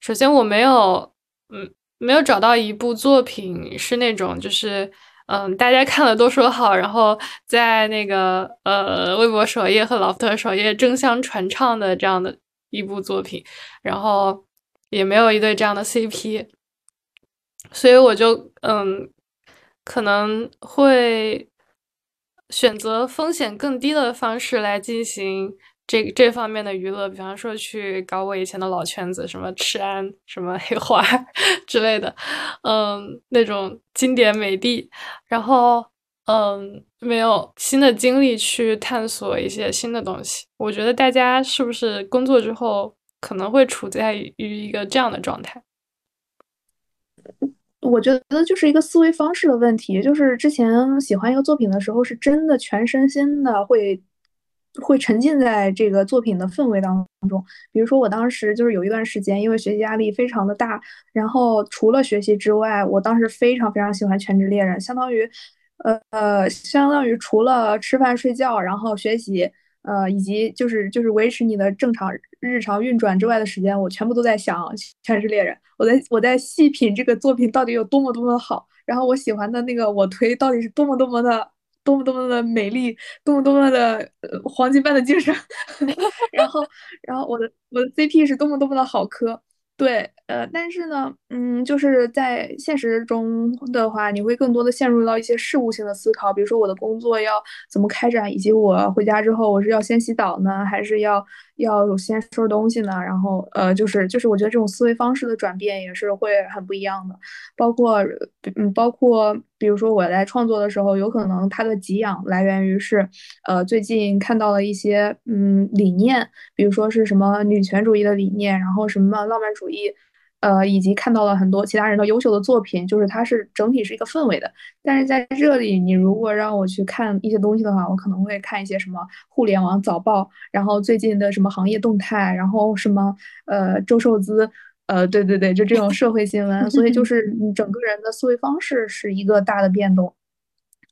首先我没有嗯没有找到一部作品是那种就是嗯大家看了都说好，然后在那个呃微博首页和老福特首页争相传唱的这样的一部作品，然后也没有一对这样的 CP，所以我就嗯。可能会选择风险更低的方式来进行这这方面的娱乐，比方说去搞我以前的老圈子，什么赤安、什么黑花 之类的，嗯，那种经典美的，然后嗯，没有新的精力去探索一些新的东西。我觉得大家是不是工作之后可能会处在于一个这样的状态？我觉得就是一个思维方式的问题，就是之前喜欢一个作品的时候，是真的全身心的会会沉浸在这个作品的氛围当中。比如说，我当时就是有一段时间，因为学习压力非常的大，然后除了学习之外，我当时非常非常喜欢《全职猎人》，相当于，呃呃，相当于除了吃饭睡觉，然后学习。呃，以及就是就是维持你的正常日常运转之外的时间，我全部都在想《全职猎人》，我在我在细品这个作品到底有多么多么的好，然后我喜欢的那个我推到底是多么多么的多么多么的美丽，多么多么的黄金般的精神，然后然后我的我的 CP 是多么多么的好磕。对，呃，但是呢，嗯，就是在现实中的话，你会更多的陷入到一些事务性的思考，比如说我的工作要怎么开展，以及我回家之后我是要先洗澡呢，还是要要先收拾东西呢？然后，呃，就是就是我觉得这种思维方式的转变也是会很不一样的，包括，嗯，包括。比如说我在创作的时候，有可能它的给养来源于是，呃，最近看到了一些嗯理念，比如说是什么女权主义的理念，然后什么浪漫主义，呃，以及看到了很多其他人的优秀的作品，就是它是整体是一个氛围的。但是在这里，你如果让我去看一些东西的话，我可能会看一些什么互联网早报，然后最近的什么行业动态，然后什么呃周受资。呃，对对对，就这种社会新闻，所以就 是你整个人的思维方式是一个大的变动。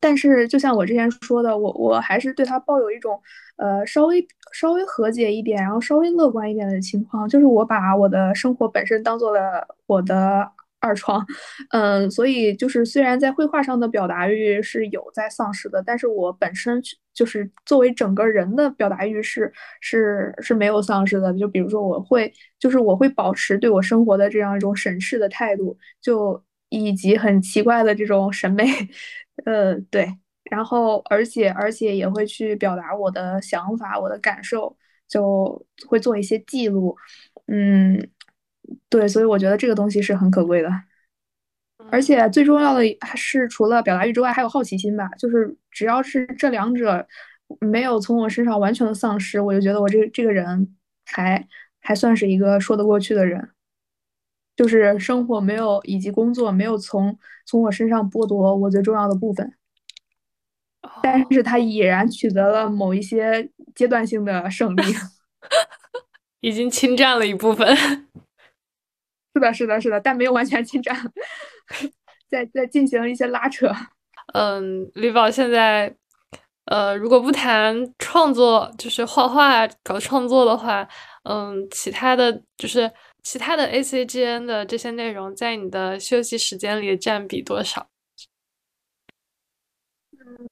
但是，就像我之前说的，我我还是对他抱有一种呃稍微稍微和解一点，然后稍微乐观一点的情况，就是我把我的生活本身当做了我的二创，嗯，所以就是虽然在绘画上的表达欲是有在丧失的，但是我本身就是作为整个人的表达欲是是是没有丧失的。就比如说我会就是我会保持对我生活的这样一种审视的态度，就以及很奇怪的这种审美，呃，对，然后而且而且也会去表达我的想法、我的感受，就会做一些记录，嗯。对，所以我觉得这个东西是很可贵的，而且最重要的还是除了表达欲之外，还有好奇心吧。就是只要是这两者没有从我身上完全的丧失，我就觉得我这这个人还还算是一个说得过去的人。就是生活没有以及工作没有从从我身上剥夺我最重要的部分，但是他已然取得了某一些阶段性的胜利，已经侵占了一部分。是的，是的，是的，但没有完全侵占，在在进行一些拉扯。嗯，李宝现在，呃，如果不谈创作，就是画画搞创作的话，嗯，其他的就是其他的 ACGN 的这些内容，在你的休息时间里占比多少？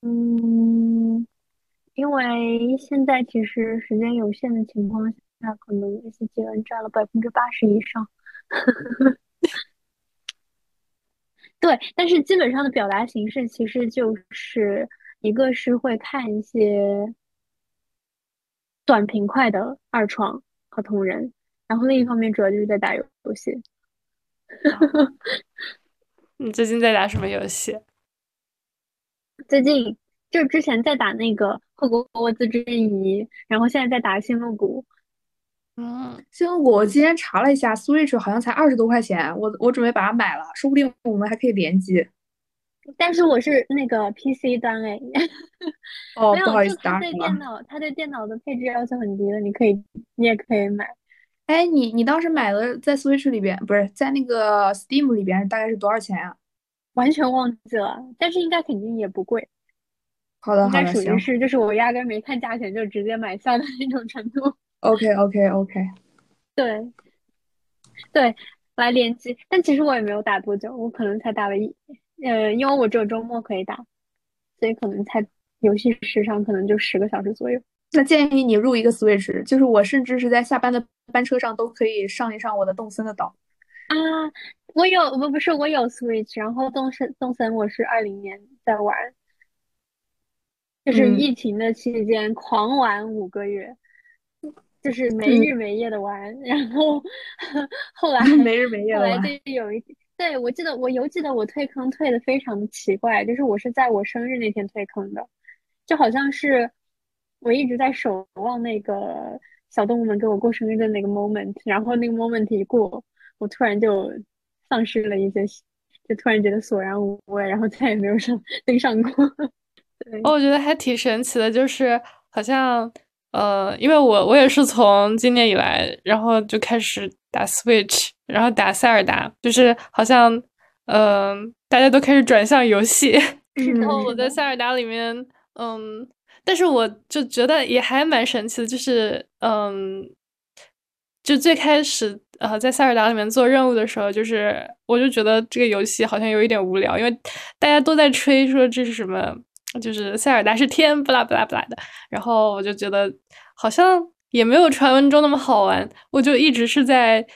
嗯，因为现在其实时间有限的情况下，可能 ACGN 占了百分之八十以上。对，但是基本上的表达形式其实就是一个是会看一些短平快的二创和同人，然后另一方面主要就是在打游戏。你最近在打什么游戏？最近就之前在打那个《后国国自之遗》，然后现在在打《星露谷》。嗯，星谷，我今天查了一下，Switch 好像才二十多块钱，我我准备把它买了，说不定我们还可以联机。但是我是那个 PC 端哎，哦，不好意思，打他对电脑，他对电脑的配置要求很低的，你可以，你也可以买。哎，你你当时买的在 Switch 里边，不是在那个 Steam 里边，大概是多少钱啊？完全忘记了，但是应该肯定也不贵。好的好的，属于是就是我压根没看价钱就直接买下的那种程度。OK OK OK，对，对，来联机，但其实我也没有打多久，我可能才打了一，呃，因为我只有周末可以打，所以可能才游戏时长可能就十个小时左右。那建议你入一个 Switch，就是我甚至是在下班的班车上都可以上一上我的动森的岛。啊，我有不不是我有 Switch，然后动森动森我是二零年在玩，就是疫情的期间狂玩五个月。就是没日没夜的玩，然后后来 没日没夜后来就有一对我记得我犹记得我退坑退的非常的奇怪，就是我是在我生日那天退坑的，就好像是我一直在守望那个小动物们给我过生日的那个 moment，然后那个 moment 一过，我突然就丧失了一些，就突然觉得索然无味，然后再也没有上登上过。对，我觉得还挺神奇的，就是好像。呃，因为我我也是从今年以来，然后就开始打 Switch，然后打塞尔达，就是好像，嗯，大家都开始转向游戏。然后我在塞尔达里面，嗯，但是我就觉得也还蛮神奇的，就是，嗯，就最开始，呃，在塞尔达里面做任务的时候，就是我就觉得这个游戏好像有一点无聊，因为大家都在吹说这是什么。就是塞尔达是天，不拉不拉不拉的，然后我就觉得好像也没有传闻中那么好玩，我就一直是在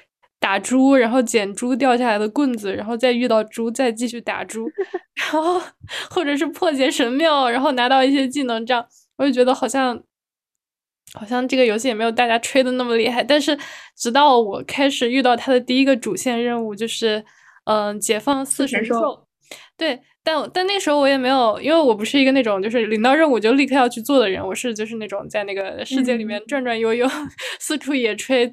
打猪，然后捡猪掉下来的棍子，然后再遇到猪再继续打猪，然后或者是破解神庙，然后拿到一些技能，这样我就觉得好像好像这个游戏也没有大家吹的那么厉害。但是直到我开始遇到它的第一个主线任务，就是嗯，解放四神兽，对。但但那时候我也没有，因为我不是一个那种就是领到任务就立刻要去做的人，我是就是那种在那个世界里面转转悠悠，四处野炊，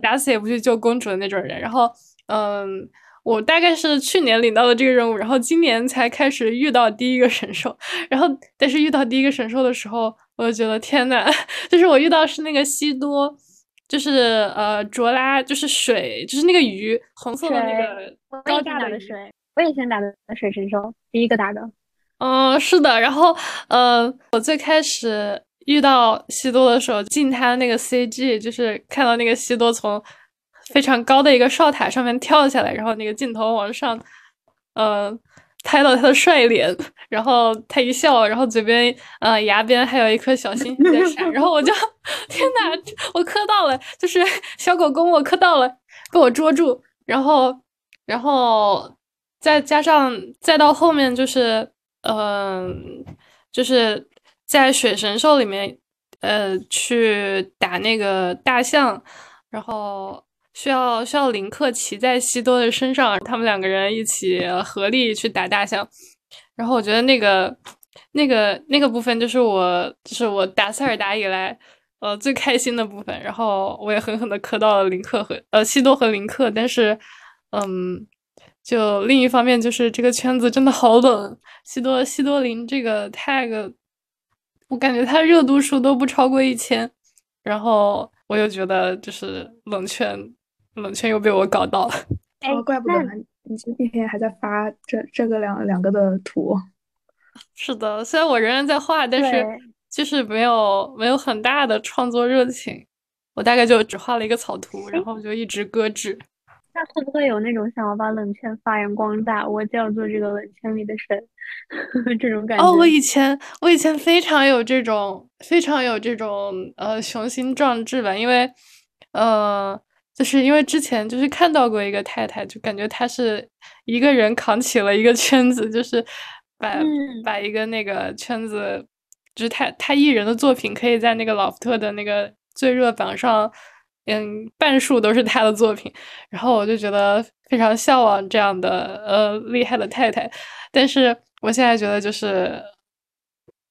打死也不去救公主的那种人。然后，嗯，我大概是去年领到的这个任务，然后今年才开始遇到第一个神兽。然后，但是遇到第一个神兽的时候，我就觉得天呐，就是我遇到是那个西多，就是呃卓拉，就是水，就是那个鱼，红色的那个高大的水。我也先打的水神兽，第一个打的。嗯，是的。然后，呃，我最开始遇到西多的时候，进他那个 CG，就是看到那个西多从非常高的一个哨塔上面跳下来，然后那个镜头往上，呃，拍到他的帅脸，然后他一笑，然后嘴边呃牙边还有一颗小星星在闪，然后我就 天哪，我磕到了，就是小狗狗我磕到了，被我捉住，然后然后再加上再到后面就是嗯，就是在水神兽里面。呃，去打那个大象，然后需要需要林克骑在西多的身上，他们两个人一起合力去打大象。然后我觉得那个那个那个部分就是我就是我打塞尔达以来呃最开心的部分。然后我也狠狠的磕到了林克和呃西多和林克，但是嗯，就另一方面就是这个圈子真的好冷，西多西多林这个 tag。我感觉它热度数都不超过一千，然后我又觉得就是冷圈，冷圈又被我搞到了。哦，怪不得你今天还在发这这个两两个的图。是的，虽然我仍然在画，但是就是没有没有很大的创作热情。我大概就只画了一个草图，然后就一直搁置。那会不会有那种想要把冷圈发扬光大？我就要做这个冷圈里的神，这种感觉。哦，我以前我以前非常有这种非常有这种呃雄心壮志吧，因为呃，就是因为之前就是看到过一个太太，就感觉她是一个人扛起了一个圈子，就是把把一个那个圈子，就是他他一人的作品可以在那个老福特的那个最热榜上。嗯，半数都是他的作品，然后我就觉得非常向往这样的呃厉害的太太，但是我现在觉得就是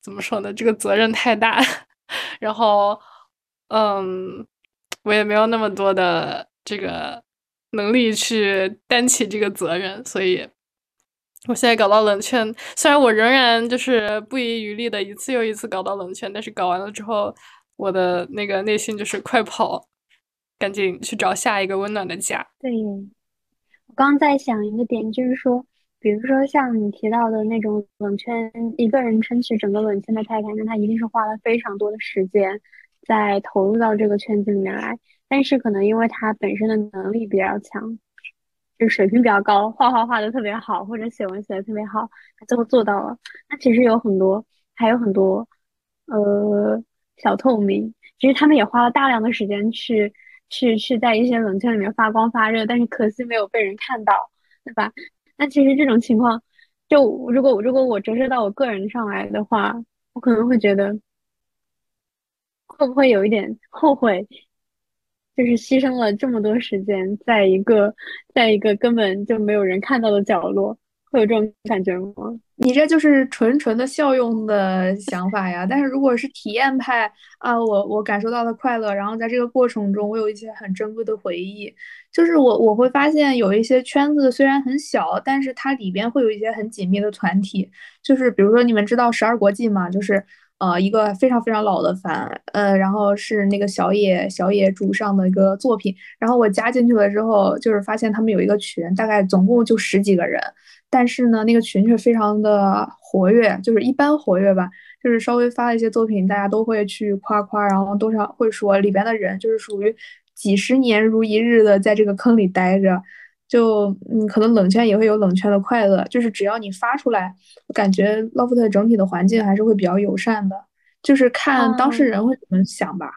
怎么说呢，这个责任太大，然后嗯，我也没有那么多的这个能力去担起这个责任，所以我现在搞到冷圈，虽然我仍然就是不遗余力的一次又一次搞到冷圈，但是搞完了之后，我的那个内心就是快跑。赶紧去找下一个温暖的家。对，我刚在想一个点，就是说，比如说像你提到的那种冷圈，一个人撑起整个冷圈的太太，那他一定是花了非常多的时间在投入到这个圈子里面来。但是可能因为他本身的能力比较强，就水平比较高，画画画的特别好，或者写文写的特别好，他最后做到了。那其实有很多，还有很多，呃，小透明，其实他们也花了大量的时间去。去去在一些冷圈里面发光发热，但是可惜没有被人看到，对吧？那其实这种情况，就如果如果我折射到我个人上来的话，我可能会觉得，会不会有一点后悔，就是牺牲了这么多时间，在一个在一个根本就没有人看到的角落。会有这种感觉吗？你这就是纯纯的效用的想法呀。但是如果是体验派啊，我我感受到了快乐，然后在这个过程中，我有一些很珍贵的回忆。就是我我会发现有一些圈子虽然很小，但是它里边会有一些很紧密的团体。就是比如说你们知道十二国际吗？就是呃一个非常非常老的番，呃，然后是那个小野小野主上的一个作品。然后我加进去了之后，就是发现他们有一个群，大概总共就十几个人。但是呢，那个群却非常的活跃，就是一般活跃吧，就是稍微发了一些作品，大家都会去夸夸，然后多少会说里边的人就是属于几十年如一日的在这个坑里待着，就嗯，可能冷圈也会有冷圈的快乐，就是只要你发出来，我感觉 LOFT 整体的环境还是会比较友善的，就是看当事人会怎么想吧，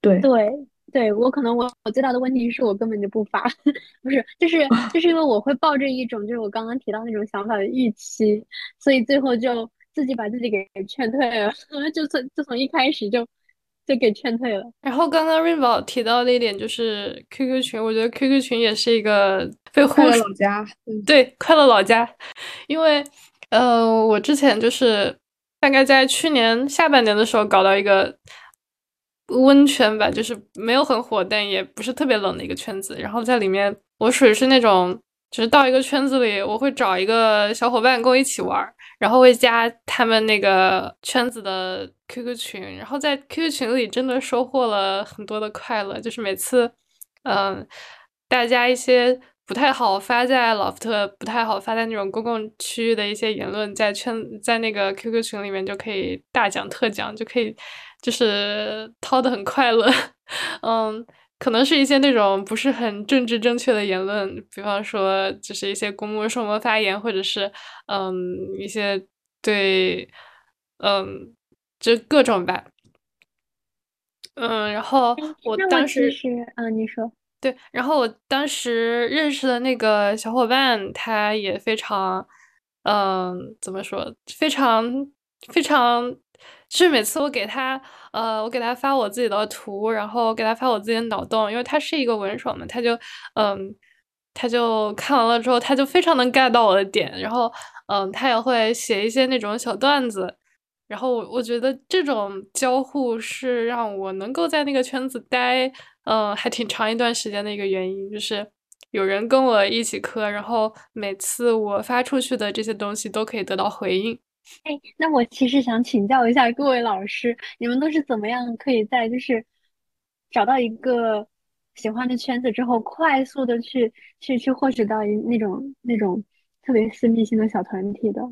对。对。对我可能我我最大的问题是我根本就不发，不是，就是就是因为我会抱着一种就是我刚刚提到那种想法的预期，所以最后就自己把自己给劝退了，就从就从一开始就就给劝退了。然后刚刚瑞宝提到的一点就是 QQ 群，我觉得 QQ 群也是一个被忽视老家，对，快乐老家，因为呃我之前就是大概在去年下半年的时候搞到一个。温圈吧，就是没有很火，但也不是特别冷的一个圈子。然后在里面，我属于是那种，就是到一个圈子里，我会找一个小伙伴跟我一起玩儿，然后会加他们那个圈子的 QQ 群，然后在 QQ 群里真的收获了很多的快乐。就是每次，嗯，大家一些不太好发在老福特，不太好发在那种公共区域的一些言论，在圈在那个 QQ 群里面就可以大讲特讲，就可以。就是掏的很快乐，嗯，可能是一些那种不是很政治正确的言论，比方说就是一些公共生活发言，或者是嗯一些对嗯就各种吧。嗯，然后我当时是嗯，你说对，然后我当时认识的那个小伙伴，他也非常嗯，怎么说，非常非常。是每次我给他，呃，我给他发我自己的图，然后给他发我自己的脑洞，因为他是一个文手嘛，他就，嗯，他就看完了之后，他就非常能 get 到我的点，然后，嗯，他也会写一些那种小段子，然后我我觉得这种交互是让我能够在那个圈子待，嗯，还挺长一段时间的一个原因，就是有人跟我一起磕，然后每次我发出去的这些东西都可以得到回应。哎，那我其实想请教一下各位老师，你们都是怎么样可以在就是找到一个喜欢的圈子之后，快速的去去去获取到一那种那种特别私密性的小团体的？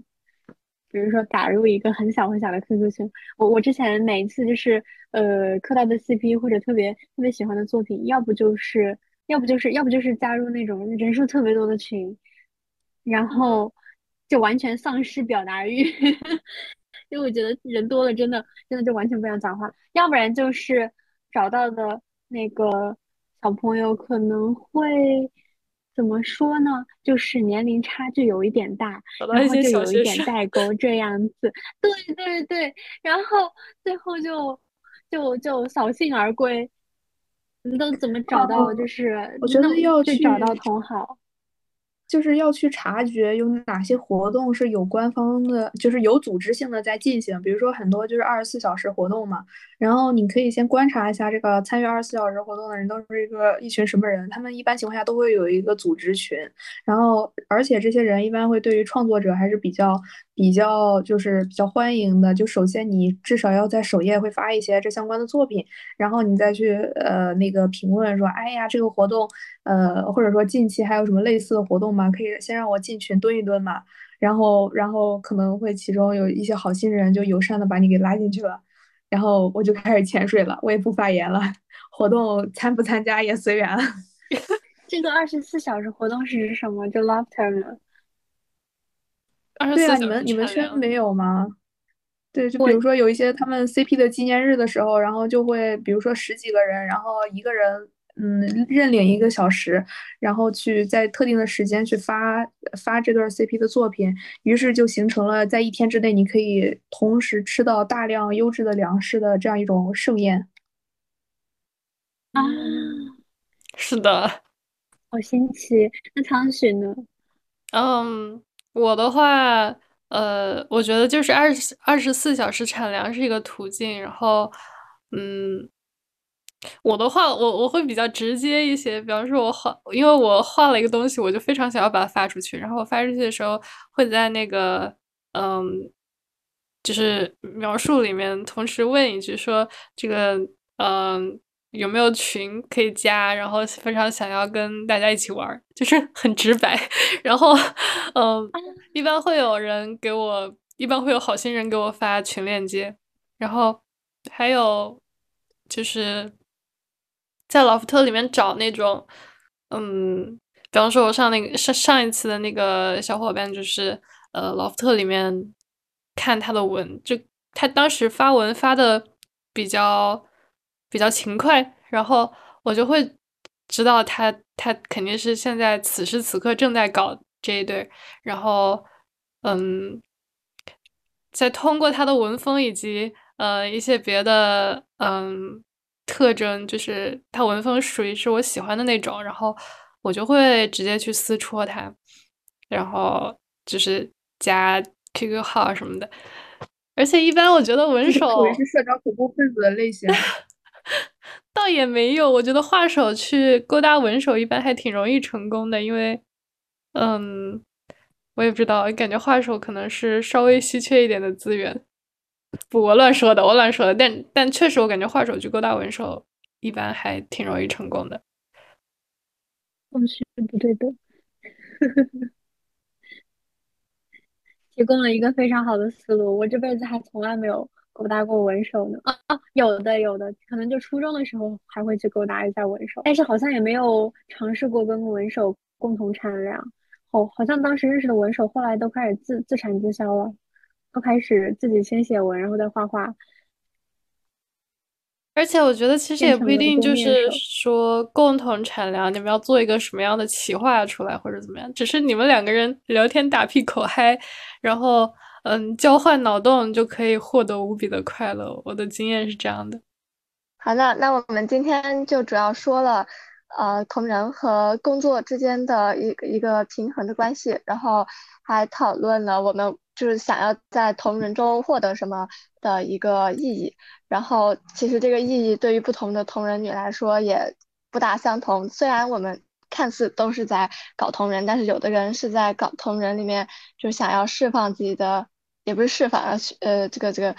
比如说打入一个很小很小的 QQ 群，我我之前每一次就是呃磕到的 CP 或者特别特别喜欢的作品，要不就是要不就是要不就是加入那种人数特别多的群，然后。就完全丧失表达欲，因为我觉得人多了，真的真的就完全不想讲话。要不然就是找到的那个小朋友可能会怎么说呢？就是年龄差距有一点大，然后就有一点代沟 这样子。对对对，然后最后就就就扫兴而归。你都怎么找到？就是我觉得要去找到同好。就是要去察觉有哪些活动是有官方的，就是有组织性的在进行。比如说很多就是二十四小时活动嘛，然后你可以先观察一下这个参与二十四小时活动的人都是一个一群什么人。他们一般情况下都会有一个组织群，然后而且这些人一般会对于创作者还是比较比较就是比较欢迎的。就首先你至少要在首页会发一些这相关的作品，然后你再去呃那个评论说，哎呀这个活动呃或者说近期还有什么类似的活动吗？可以先让我进群蹲一蹲嘛，然后，然后可能会其中有一些好心人就友善的把你给拉进去了，然后我就开始潜水了，我也不发言了，活动参不参加也随缘了。这个二十四小时活动是指什么？就 Laughter 吗？对啊，你们你们圈没有吗？对，就比如说有一些他们 CP 的纪念日的时候，然后就会比如说十几个人，然后一个人。嗯，认领一个小时，然后去在特定的时间去发发这段 CP 的作品，于是就形成了在一天之内你可以同时吃到大量优质的粮食的这样一种盛宴。啊，是的，好新奇。那苍许呢？嗯，我的话，呃，我觉得就是二十二十四小时产粮是一个途径，然后，嗯。我的话，我我会比较直接一些，比方说，我画，因为我画了一个东西，我就非常想要把它发出去。然后我发出去的时候，会在那个，嗯，就是描述里面同时问一句，说这个，嗯，有没有群可以加？然后非常想要跟大家一起玩，就是很直白。然后，嗯，一般会有人给我，一般会有好心人给我发群链接。然后还有就是。在老福特里面找那种，嗯，比方说，我上那个上上一次的那个小伙伴，就是呃，老福特里面看他的文，就他当时发文发的比较比较勤快，然后我就会知道他他肯定是现在此时此刻正在搞这一对，然后嗯，再通过他的文风以及呃一些别的嗯。特征就是他文风属于是我喜欢的那种，然后我就会直接去私戳他，然后就是加 QQ 号什么的。而且一般我觉得文手是社交恐怖分子的类型，倒也没有。我觉得画手去勾搭文手一般还挺容易成功的，因为嗯，我也不知道，感觉画手可能是稍微稀缺一点的资源。不，我乱说的，我乱说的。但但确实，我感觉画手去勾搭文手，一般还挺容易成功的。嗯，是不对的。提供了一个非常好的思路，我这辈子还从来没有勾搭过文手呢？啊啊，有的有的，可能就初中的时候还会去勾搭一下文手，但是好像也没有尝试过跟文手共同产粮。哦，好像当时认识的文手后来都开始自自产自销了，都开始自己先写文，然后再画画。而且我觉得其实也不一定就是说共同产粮，你们要做一个什么样的企划出来或者怎么样，只是你们两个人聊天打屁口嗨，然后嗯交换脑洞就可以获得无比的快乐。我的经验是这样的。好的，那我们今天就主要说了呃同人和工作之间的一个一个平衡的关系，然后还讨论了我们。就是想要在同人中获得什么的一个意义，然后其实这个意义对于不同的同人女来说也不大相同。虽然我们看似都是在搞同人，但是有的人是在搞同人里面就想要释放自己的，也不是释放，呃，这个这个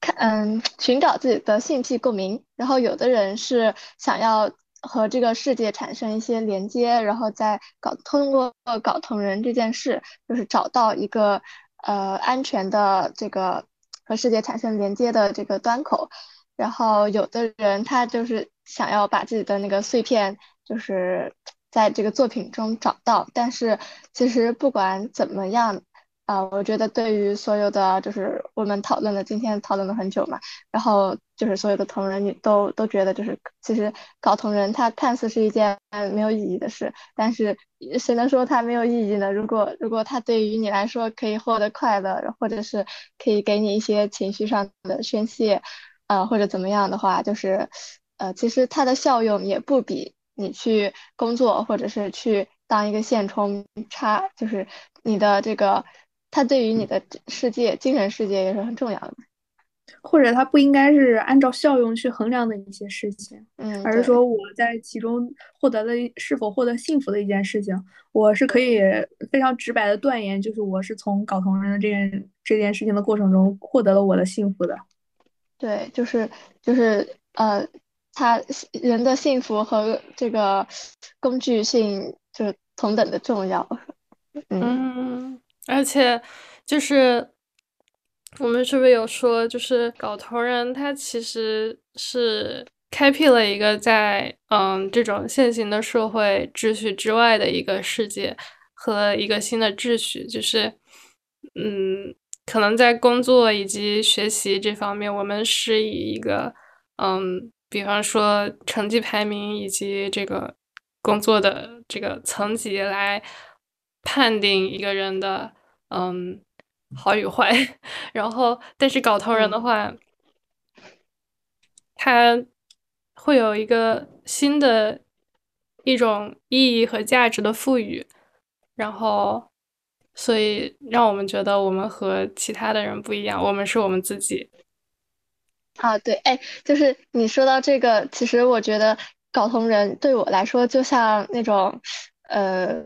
看，嗯，寻找自己的性癖共鸣。然后有的人是想要。和这个世界产生一些连接，然后再搞通过搞同人这件事，就是找到一个呃安全的这个和世界产生连接的这个端口。然后有的人他就是想要把自己的那个碎片，就是在这个作品中找到。但是其实不管怎么样。啊，我觉得对于所有的，就是我们讨论的，今天讨论了很久嘛，然后就是所有的同人，你都都觉得，就是其实搞同人，它看似是一件没有意义的事，但是谁能说它没有意义呢？如果如果它对于你来说可以获得快乐，或者是可以给你一些情绪上的宣泄，呃，或者怎么样的话，就是呃，其实它的效用也不比你去工作或者是去当一个现充差，就是你的这个。它对于你的世界、精神世界也是很重要的，或者它不应该是按照效用去衡量的一些事情，嗯，而是说我在其中获得了是否获得幸福的一件事情，我是可以非常直白的断言，就是我是从搞同人的这件这件事情的过程中获得了我的幸福的。对，就是就是呃，他人的幸福和这个工具性就是同等的重要，嗯。而且，就是我们是不是有说，就是搞头人，他其实是开辟了一个在嗯这种现行的社会秩序之外的一个世界和一个新的秩序。就是嗯，可能在工作以及学习这方面，我们是以一个嗯，比方说成绩排名以及这个工作的这个层级来。判定一个人的嗯好与坏，然后但是搞同人的话，他会有一个新的一种意义和价值的赋予，然后所以让我们觉得我们和其他的人不一样，我们是我们自己。啊，对，哎，就是你说到这个，其实我觉得搞同人对我来说就像那种呃。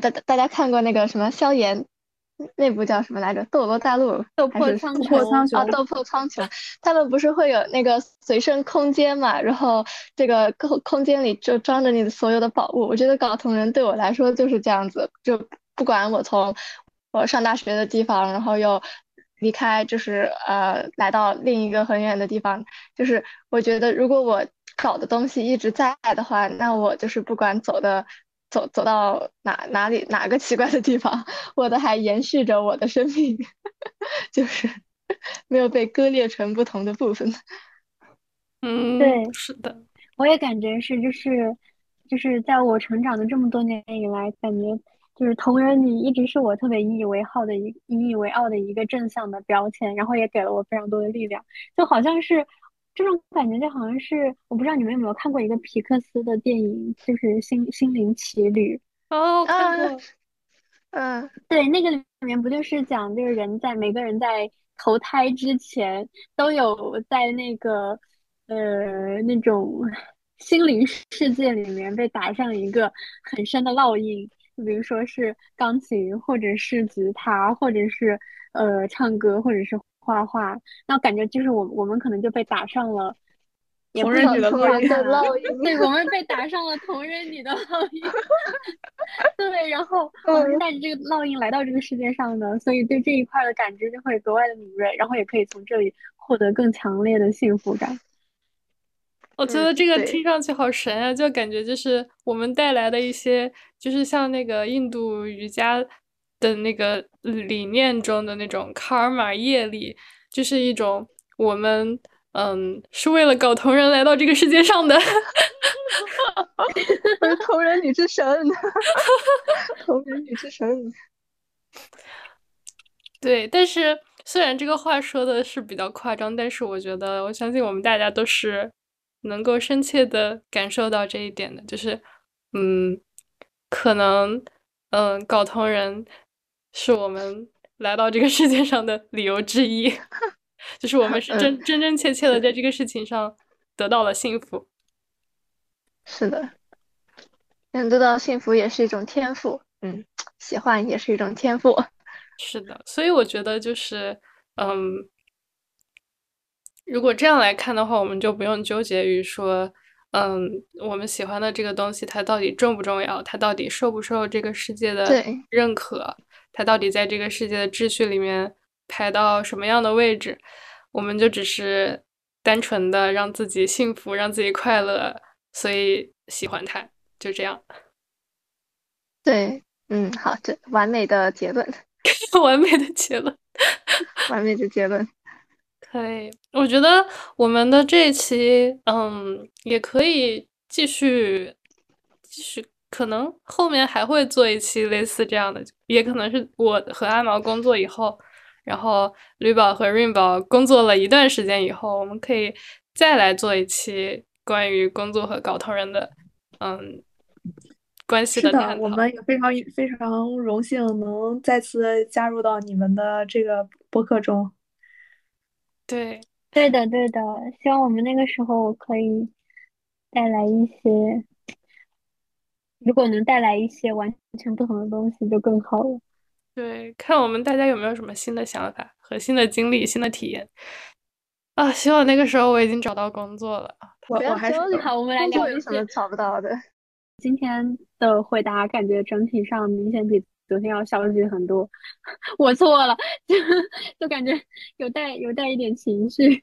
大大大家看过那个什么萧炎那部叫什么来着？斗罗大陆斗破苍穹啊，斗破苍穹，他们不是会有那个随身空间嘛？然后这个空空间里就装着你的所有的宝物。我觉得搞同人对我来说就是这样子，就不管我从我上大学的地方，然后又离开，就是呃来到另一个很远的地方，就是我觉得如果我搞的东西一直在的话，那我就是不管走的。走走到哪哪里哪个奇怪的地方，我的还延续着我的生命，就是没有被割裂成不同的部分。嗯，对，是的，我也感觉是，就是就是在我成长的这么多年以来，感觉就是同人女一直是我特别引以为傲的一引以为傲的一个正向的标签，然后也给了我非常多的力量，就好像是。这种感觉就好像是，我不知道你们有没有看过一个皮克斯的电影，就是《心心灵奇旅》。哦，看过。嗯，对，那个里面不就是讲，就是人在每个人在投胎之前，都有在那个呃那种心灵世界里面被打上一个很深的烙印，就比如说是钢琴，或者是吉他，或者是呃唱歌，或者是。画画，那感觉就是我我们可能就被打上了同人女的烙印，对，我们被打上了同人女的烙印。对，然后我们是带着这个烙印来到这个世界上的，所以对这一块的感知就会格外的敏锐，然后也可以从这里获得更强烈的幸福感。我觉得这个听上去好神啊，就感觉就是我们带来的一些，就是像那个印度瑜伽的那个理念中的那种卡尔玛业力，就是一种我们嗯是为了搞同人来到这个世界上的，同人女之神，同人女之神。对，但是虽然这个话说的是比较夸张，但是我觉得我相信我们大家都是。能够深切的感受到这一点的，就是，嗯，可能，嗯，搞同人是我们来到这个世界上的理由之一，就是我们是真真真切切的在这个事情上得到了幸福。是的，能得到幸福也是一种天赋，嗯，喜欢也是一种天赋。是的，所以我觉得就是，嗯。如果这样来看的话，我们就不用纠结于说，嗯，我们喜欢的这个东西它到底重不重要，它到底受不受这个世界的认可，它到底在这个世界的秩序里面排到什么样的位置，我们就只是单纯的让自己幸福，让自己快乐，所以喜欢它，就这样。对，嗯，好，这完美的结论，完美的结论，完美的结论。可以，我觉得我们的这一期，嗯，也可以继续，继续，可能后面还会做一期类似这样的，也可能是我和阿毛工作以后，然后吕宝和润宝工作了一段时间以后，我们可以再来做一期关于工作和搞同人的，嗯，关系的探讨。我们也非常非常荣幸能再次加入到你们的这个播客中。对，对的，对的。希望我们那个时候可以带来一些，如果能带来一些完全不同的东西，就更好了。对，看我们大家有没有什么新的想法和新的经历、新的体验啊！希望那个时候我已经找到工作了。我我还是好，我们来聊一些找不到的。今天的回答感觉整体上明显比。昨天要消极很多，我错了，就就感觉有带有带一点情绪，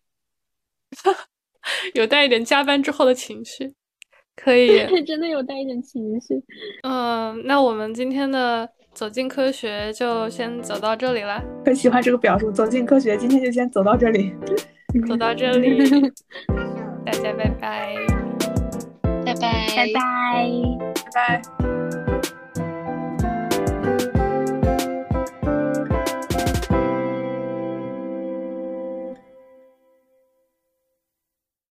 有带一点加班之后的情绪，可以，真的有带一点情绪。嗯，那我们今天的走进科学就先走到这里了。很喜欢这个表述，走进科学，今天就先走到这里，走到这里，大家拜拜，拜拜，拜拜，拜拜。